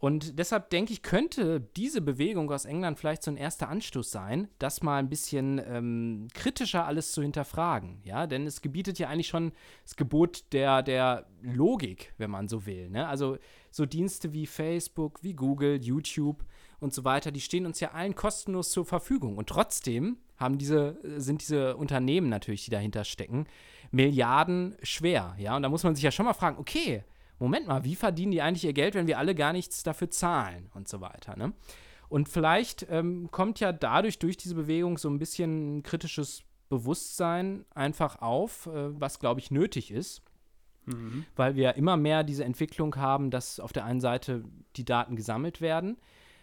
Und deshalb denke ich, könnte diese Bewegung aus England vielleicht so ein erster Anstoß sein, das mal ein bisschen ähm, kritischer alles zu hinterfragen. Ja, denn es gebietet ja eigentlich schon das Gebot der, der Logik, wenn man so will. Ne? Also so Dienste wie Facebook, wie Google, YouTube und so weiter, die stehen uns ja allen kostenlos zur Verfügung. Und trotzdem haben diese, sind diese Unternehmen natürlich, die dahinter stecken, Milliarden schwer. Ja, und da muss man sich ja schon mal fragen, okay, Moment mal, wie verdienen die eigentlich ihr Geld, wenn wir alle gar nichts dafür zahlen und so weiter. Ne? Und vielleicht ähm, kommt ja dadurch, durch diese Bewegung, so ein bisschen kritisches Bewusstsein einfach auf, äh, was, glaube ich, nötig ist. Mhm. Weil wir immer mehr diese Entwicklung haben, dass auf der einen Seite die Daten gesammelt werden,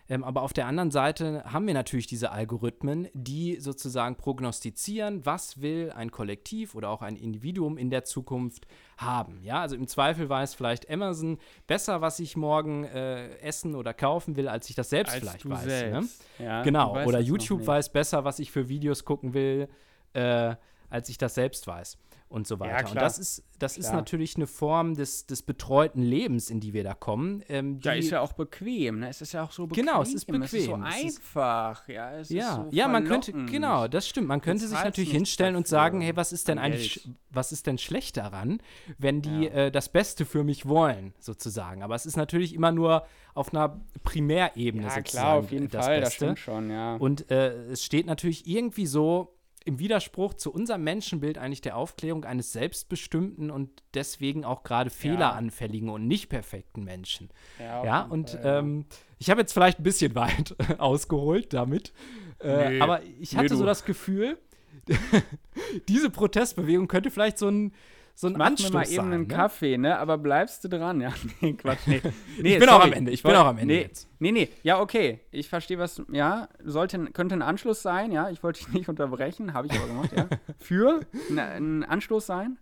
ähm, aber auf der anderen Seite haben wir natürlich diese Algorithmen, die sozusagen prognostizieren, was will ein Kollektiv oder auch ein Individuum in der Zukunft haben. Ja, also im Zweifel weiß vielleicht Amazon besser, was ich morgen äh, essen oder kaufen will, als ich das selbst als vielleicht weiß. Ne? Selbst. Ne? Ja, genau. Oder YouTube weiß besser, was ich für Videos gucken will, äh, als ich das selbst weiß und so weiter. Ja, und das ist, das ist natürlich eine Form des, des betreuten Lebens, in die wir da kommen. Ähm, da ist ja auch bequem, ne? Es ist ja auch so bequem. Genau, es ist bequem. Es ist so einfach, ja. Es ja, so ja man könnte, genau, das stimmt. Man könnte sich natürlich hinstellen dafür. und sagen, hey, was ist denn eigentlich, was ist denn schlecht daran, wenn die ja. äh, das Beste für mich wollen, sozusagen. Aber es ist natürlich immer nur auf einer Primärebene ja, sozusagen. klar, auf jeden das Fall, Beste. das stimmt schon, ja. Und äh, es steht natürlich irgendwie so im Widerspruch zu unserem Menschenbild eigentlich der Aufklärung eines selbstbestimmten und deswegen auch gerade fehleranfälligen und nicht perfekten Menschen. Ja, ja und Fall, ja. Ähm, ich habe jetzt vielleicht ein bisschen weit ausgeholt damit, äh, nee, aber ich hatte nee, so das Gefühl, diese Protestbewegung könnte vielleicht so ein so ein mir mal eben einen ne? Kaffee, ne? Aber bleibst du dran? Ja, nee, Quatsch, nee. nee ich bin sorry. auch am Ende, ich bin auch am Ende nee, jetzt. Nee, nee, ja, okay. Ich verstehe, was, ja, sollte, könnte ein Anschluss sein, ja. Ich wollte dich nicht unterbrechen, habe ich aber gemacht, ja. Für ein Anstoß sein?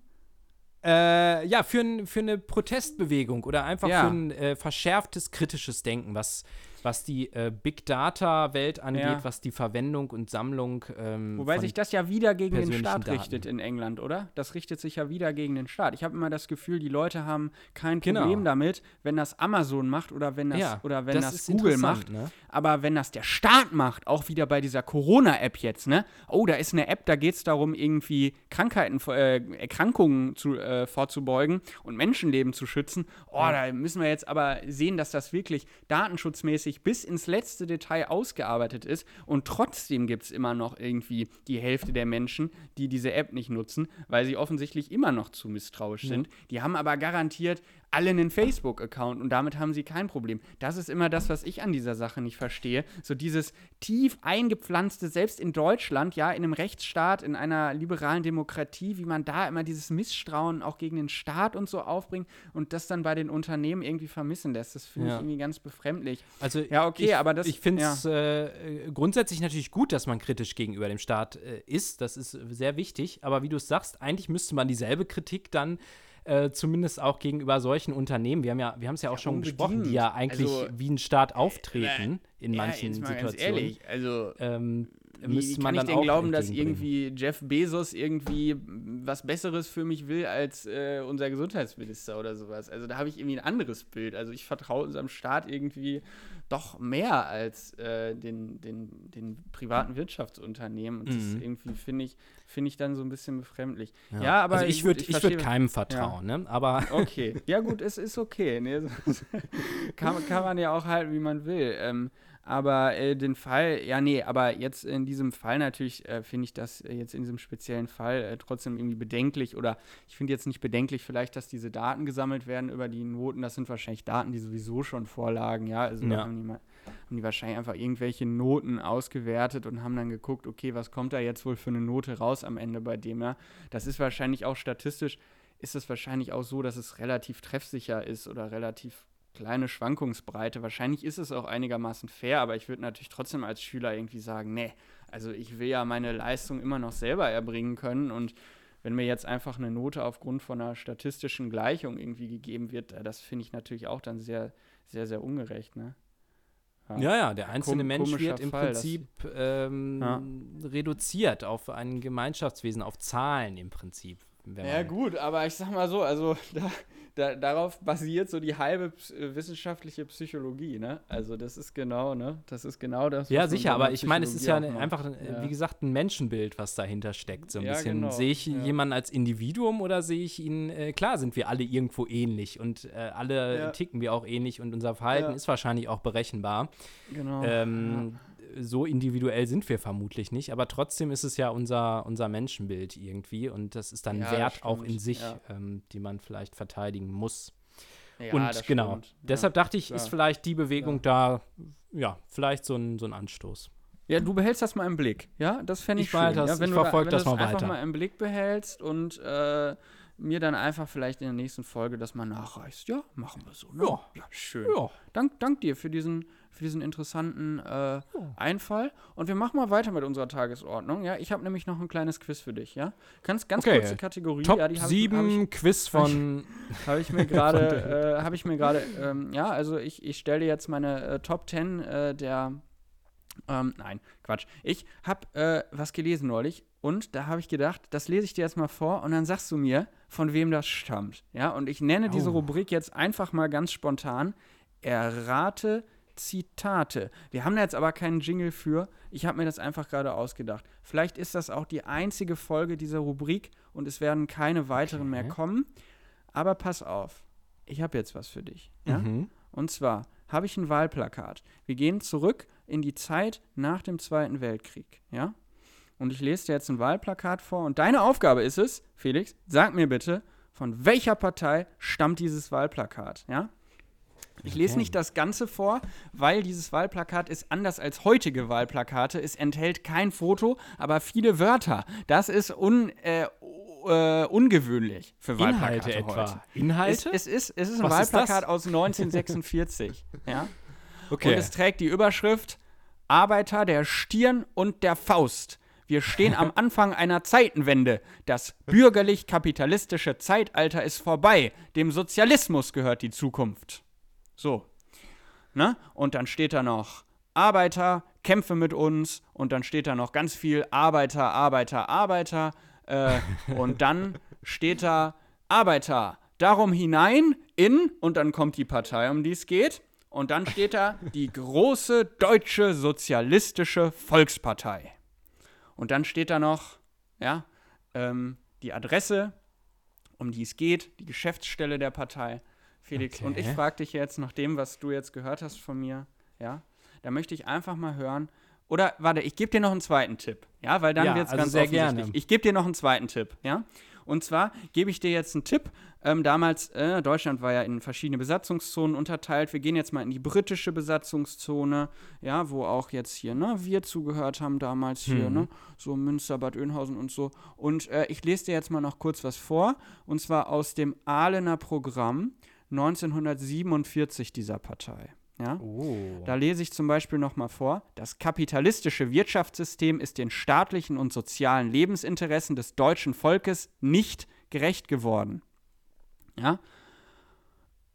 Äh, ja, für, ein, für eine Protestbewegung oder einfach ja. für ein äh, verschärftes kritisches Denken, was was die äh, Big Data-Welt angeht, ja. was die Verwendung und Sammlung. Ähm, Wobei sich das ja wieder gegen den Staat Daten. richtet in England, oder? Das richtet sich ja wieder gegen den Staat. Ich habe immer das Gefühl, die Leute haben kein genau. Problem genau. damit, wenn das Amazon macht oder wenn das, ja, oder wenn das, das Google macht. Ne? Aber wenn das der Staat macht, auch wieder bei dieser Corona-App jetzt, ne? Oh, da ist eine App, da geht es darum, irgendwie Krankheiten, äh, Erkrankungen zu, äh, vorzubeugen und Menschenleben zu schützen. Oh, da müssen wir jetzt aber sehen, dass das wirklich datenschutzmäßig wirklich bis ins letzte Detail ausgearbeitet ist und trotzdem gibt es immer noch irgendwie die Hälfte der Menschen, die diese App nicht nutzen, weil sie offensichtlich immer noch zu misstrauisch sind. Die haben aber garantiert alle einen Facebook-Account und damit haben sie kein Problem. Das ist immer das, was ich an dieser Sache nicht verstehe. So dieses tief eingepflanzte, selbst in Deutschland, ja, in einem Rechtsstaat, in einer liberalen Demokratie, wie man da immer dieses Misstrauen auch gegen den Staat und so aufbringt und das dann bei den Unternehmen irgendwie vermissen lässt. Das finde ja. ich irgendwie ganz befremdlich. Also, ja, okay, ich, aber das. Ich finde es ja. äh, grundsätzlich natürlich gut, dass man kritisch gegenüber dem Staat äh, ist. Das ist sehr wichtig. Aber wie du es sagst, eigentlich müsste man dieselbe Kritik dann äh, zumindest auch gegenüber solchen Unternehmen. Wir haben ja, wir haben es ja auch ja, schon unbedingt. besprochen, die ja eigentlich also, wie ein Staat auftreten äh, in manchen ja, Situationen. Ehrlich, also ähm, müsste man kann ich denn glauben, dass irgendwie Jeff Bezos irgendwie was Besseres für mich will als äh, unser Gesundheitsminister oder sowas? Also da habe ich irgendwie ein anderes Bild. Also ich vertraue unserem Staat irgendwie doch mehr als äh, den, den, den privaten Wirtschaftsunternehmen. Und das mhm. irgendwie finde ich, find ich dann so ein bisschen befremdlich. Ja, ja aber also ich würde ich, ich würd keinem vertrauen, ja. ne? Aber okay, ja gut, es ist okay. Ne? kann, kann man ja auch halten, wie man will. Ähm, aber äh, den Fall, ja, nee, aber jetzt in diesem Fall natürlich äh, finde ich das äh, jetzt in diesem speziellen Fall äh, trotzdem irgendwie bedenklich. Oder ich finde jetzt nicht bedenklich vielleicht, dass diese Daten gesammelt werden über die Noten. Das sind wahrscheinlich Daten, die sowieso schon vorlagen, ja. Also ja. Haben, die mal, haben die wahrscheinlich einfach irgendwelche Noten ausgewertet und haben dann geguckt, okay, was kommt da jetzt wohl für eine Note raus am Ende bei dem, ja. Das ist wahrscheinlich auch statistisch, ist es wahrscheinlich auch so, dass es relativ treffsicher ist oder relativ kleine Schwankungsbreite. Wahrscheinlich ist es auch einigermaßen fair, aber ich würde natürlich trotzdem als Schüler irgendwie sagen, nee, also ich will ja meine Leistung immer noch selber erbringen können und wenn mir jetzt einfach eine Note aufgrund von einer statistischen Gleichung irgendwie gegeben wird, äh, das finde ich natürlich auch dann sehr, sehr, sehr ungerecht, ne? Ja, ja, ja der einzelne Kom Mensch wird im Fall, Prinzip ähm, ja. reduziert auf ein Gemeinschaftswesen, auf Zahlen im Prinzip. Ja, gut, aber ich sag mal so, also da, da, darauf basiert so die halbe äh, wissenschaftliche Psychologie, ne? Also das ist genau, ne? Das ist genau das. Ja, sicher, aber ich meine, es ist ja ne, einfach, ja. wie gesagt, ein Menschenbild, was dahinter steckt. So ein ja, bisschen. Genau. Sehe ich ja. jemanden als Individuum oder sehe ich ihn, äh, klar sind wir alle irgendwo ähnlich und äh, alle ticken wir auch ähnlich und unser Verhalten ist wahrscheinlich auch berechenbar. Genau. Ähm, so individuell sind wir vermutlich nicht, aber trotzdem ist es ja unser, unser Menschenbild irgendwie und das ist dann ja, Wert auch in sich, ja. ähm, die man vielleicht verteidigen muss. Ja, und genau, stimmt. deshalb dachte ich, ist vielleicht die Bewegung da, ja, vielleicht so ein, so ein Anstoß. Ja, du behältst das mal im Blick, ja, das fände ich, ich schön. Das, ja, wenn ich verfolge da, das mal weiter. einfach mal im Blick behältst und äh, mir dann einfach vielleicht in der nächsten Folge das mal nachreichst. Ja, machen wir so. Ne? Ja. ja, schön. Ja. Dank, dank dir für diesen für diesen interessanten äh, oh. Einfall. Und wir machen mal weiter mit unserer Tagesordnung. Ja, ich habe nämlich noch ein kleines Quiz für dich. Ja, ganz ganz okay. kurze Kategorie. Top ja, die hab, sieben hab ich, Quiz von habe ich mir gerade äh, habe ich mir gerade ähm, ja also ich, ich stelle jetzt meine äh, Top 10 äh, der ähm, nein Quatsch ich habe äh, was gelesen neulich und da habe ich gedacht das lese ich dir jetzt mal vor und dann sagst du mir von wem das stammt ja und ich nenne oh. diese Rubrik jetzt einfach mal ganz spontan errate Zitate. Wir haben da jetzt aber keinen Jingle für. Ich habe mir das einfach gerade ausgedacht. Vielleicht ist das auch die einzige Folge dieser Rubrik und es werden keine weiteren okay. mehr kommen. Aber pass auf, ich habe jetzt was für dich. Ja? Mhm. Und zwar habe ich ein Wahlplakat. Wir gehen zurück in die Zeit nach dem Zweiten Weltkrieg. Ja? Und ich lese dir jetzt ein Wahlplakat vor. Und deine Aufgabe ist es, Felix, sag mir bitte, von welcher Partei stammt dieses Wahlplakat? Ja? Ich lese nicht das Ganze vor, weil dieses Wahlplakat ist anders als heutige Wahlplakate. Es enthält kein Foto, aber viele Wörter. Das ist un, äh, uh, ungewöhnlich für Wahlplakate Inhalte heute. etwa. Inhalte? Es, es, ist, es ist ein Was Wahlplakat aus 1946. ja? Okay. Und es trägt die Überschrift Arbeiter der Stirn und der Faust. Wir stehen am Anfang einer Zeitenwende. Das bürgerlich-kapitalistische Zeitalter ist vorbei. Dem Sozialismus gehört die Zukunft. So. Ne? Und dann steht da noch Arbeiter, kämpfe mit uns. Und dann steht da noch ganz viel Arbeiter, Arbeiter, Arbeiter. Äh, und dann steht da Arbeiter. Darum hinein in, und dann kommt die Partei, um die es geht. Und dann steht da die große deutsche sozialistische Volkspartei. Und dann steht da noch, ja, ähm, die Adresse, um die es geht, die Geschäftsstelle der Partei. Felix. Okay. Und ich frage dich jetzt, nach dem, was du jetzt gehört hast von mir, ja, da möchte ich einfach mal hören. Oder warte, ich gebe dir noch einen zweiten Tipp, ja, weil dann ja, wird es also ganz sehr gerne. Ich gebe dir noch einen zweiten Tipp, ja. Und zwar gebe ich dir jetzt einen Tipp. Ähm, damals, äh, Deutschland war ja in verschiedene Besatzungszonen unterteilt. Wir gehen jetzt mal in die britische Besatzungszone, ja, wo auch jetzt hier, ne, wir zugehört haben damals hier, hm. ne, so Münster, Bad Oeynhausen und so. Und äh, ich lese dir jetzt mal noch kurz was vor, und zwar aus dem Ahlener Programm. 1947 dieser Partei. Ja? Oh. Da lese ich zum Beispiel nochmal vor, das kapitalistische Wirtschaftssystem ist den staatlichen und sozialen Lebensinteressen des deutschen Volkes nicht gerecht geworden. Ja?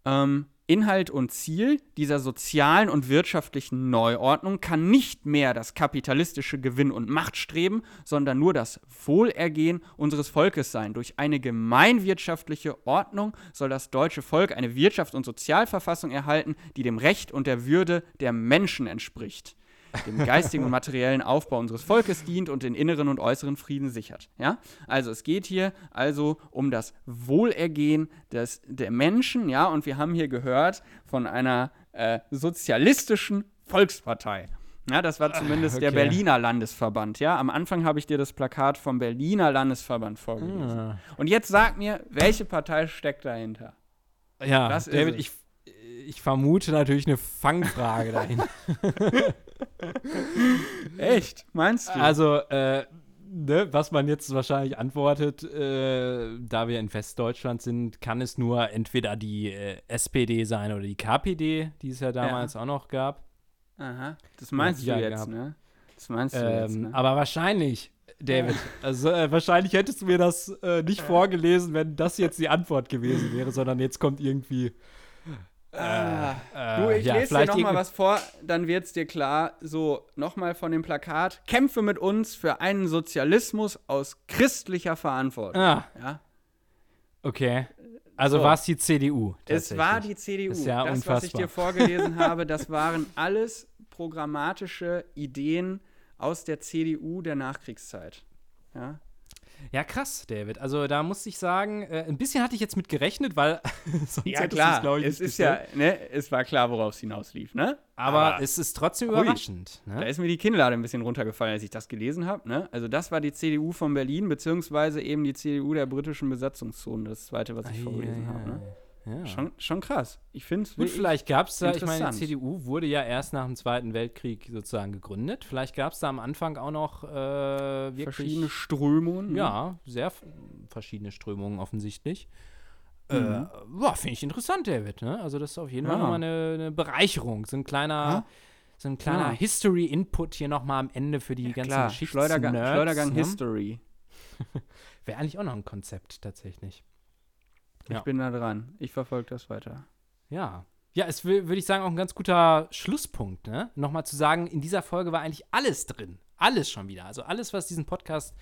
Ähm, Inhalt und Ziel dieser sozialen und wirtschaftlichen Neuordnung kann nicht mehr das kapitalistische Gewinn- und Machtstreben, sondern nur das Wohlergehen unseres Volkes sein. Durch eine gemeinwirtschaftliche Ordnung soll das deutsche Volk eine Wirtschafts- und Sozialverfassung erhalten, die dem Recht und der Würde der Menschen entspricht dem geistigen und materiellen Aufbau unseres Volkes dient und den inneren und äußeren Frieden sichert. Ja? Also es geht hier also um das Wohlergehen des, der Menschen, ja, und wir haben hier gehört von einer äh, sozialistischen Volkspartei. Ja, das war zumindest okay. der Berliner Landesverband. Ja, am Anfang habe ich dir das Plakat vom Berliner Landesverband vorgelesen. Ah. Und jetzt sag mir, welche Partei steckt dahinter? Ja, das David, ich, ich vermute natürlich eine Fangfrage dahin. Echt? Meinst du? Also, äh, ne, was man jetzt wahrscheinlich antwortet, äh, da wir in Westdeutschland sind, kann es nur entweder die äh, SPD sein oder die KPD, die es ja damals ja. auch noch gab. Aha, das meinst du jetzt, gehabt. ne? Das meinst du ähm, jetzt, ne? Aber wahrscheinlich, David, also äh, wahrscheinlich hättest du mir das äh, nicht vorgelesen, wenn das jetzt die Antwort gewesen wäre, sondern jetzt kommt irgendwie Ah, äh, du, ich ja, lese dir noch mal was vor, dann wird es dir klar. So, nochmal von dem Plakat. Kämpfe mit uns für einen Sozialismus aus christlicher Verantwortung. Ah. Ja? Okay. Also so. war es die CDU. Es war die CDU. Ist ja das, unfassbar. was ich dir vorgelesen habe, das waren alles programmatische Ideen aus der CDU der Nachkriegszeit. Ja? Ja, krass, David. Also da muss ich sagen, äh, ein bisschen hatte ich jetzt mit gerechnet, weil sonst ja klar, es, es ist ja, ne, es war klar, worauf es hinauslief, ne? Aber, Aber es ist trotzdem überraschend. Ne? Da ist mir die Kinnlade ein bisschen runtergefallen, als ich das gelesen habe. Ne? Also das war die CDU von Berlin, beziehungsweise eben die CDU der britischen Besatzungszone, das zweite, was ich vorgelesen habe. Ne? Ja. Schon, schon krass. Ich finde es Gut, vielleicht gab es da, ich meine, die CDU wurde ja erst nach dem Zweiten Weltkrieg sozusagen gegründet. Vielleicht gab es da am Anfang auch noch äh, wirklich. Verschiedene Strömungen. Ne? Ja, sehr verschiedene Strömungen offensichtlich. Äh, mhm. Äh, Finde ich interessant, David. Ne? Also, das ist auf jeden ja. Fall nochmal eine, eine Bereicherung. So ein kleiner. Ja. So ein kleiner ja. History-Input hier nochmal am Ende für die ja, ganzen klar. Schleudergang, Schleudergang ne? History. Wäre eigentlich auch noch ein Konzept tatsächlich. Ich bin da dran. Ich verfolge das weiter. Ja. Ja, es würde ich sagen, auch ein ganz guter Schlusspunkt, ne? Nochmal zu sagen, in dieser Folge war eigentlich alles drin. Alles schon wieder. Also alles, was diesen Podcast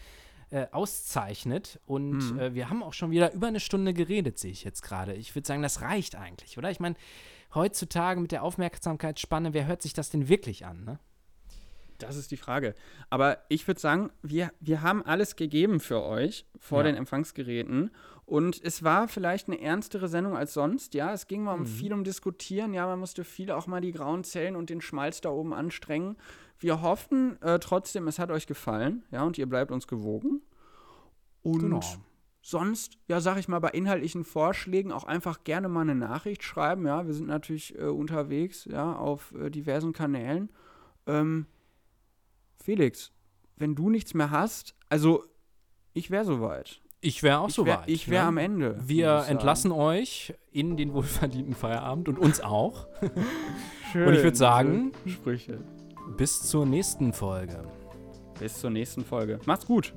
äh, auszeichnet. Und mhm. äh, wir haben auch schon wieder über eine Stunde geredet, sehe ich jetzt gerade. Ich würde sagen, das reicht eigentlich, oder? Ich meine, heutzutage mit der Aufmerksamkeitsspanne, wer hört sich das denn wirklich an, ne? Das ist die Frage. Aber ich würde sagen, wir, wir haben alles gegeben für euch vor ja. den Empfangsgeräten. Und es war vielleicht eine ernstere Sendung als sonst. Ja, es ging mal um mhm. viel um Diskutieren. Ja, man musste viel auch mal die grauen Zellen und den Schmalz da oben anstrengen. Wir hoffen äh, trotzdem, es hat euch gefallen. Ja, und ihr bleibt uns gewogen. Und genau. sonst, ja, sag ich mal, bei inhaltlichen Vorschlägen auch einfach gerne mal eine Nachricht schreiben. Ja, wir sind natürlich äh, unterwegs, ja, auf äh, diversen Kanälen. Ähm, Felix, wenn du nichts mehr hast, also ich wäre soweit. Ich wäre auch so weit. Ich wäre ne? am Ende. Wir entlassen euch in den wohlverdienten Feierabend und uns auch. Schön, und ich würde sagen, Sprüche. bis zur nächsten Folge. Bis zur nächsten Folge. Macht's gut.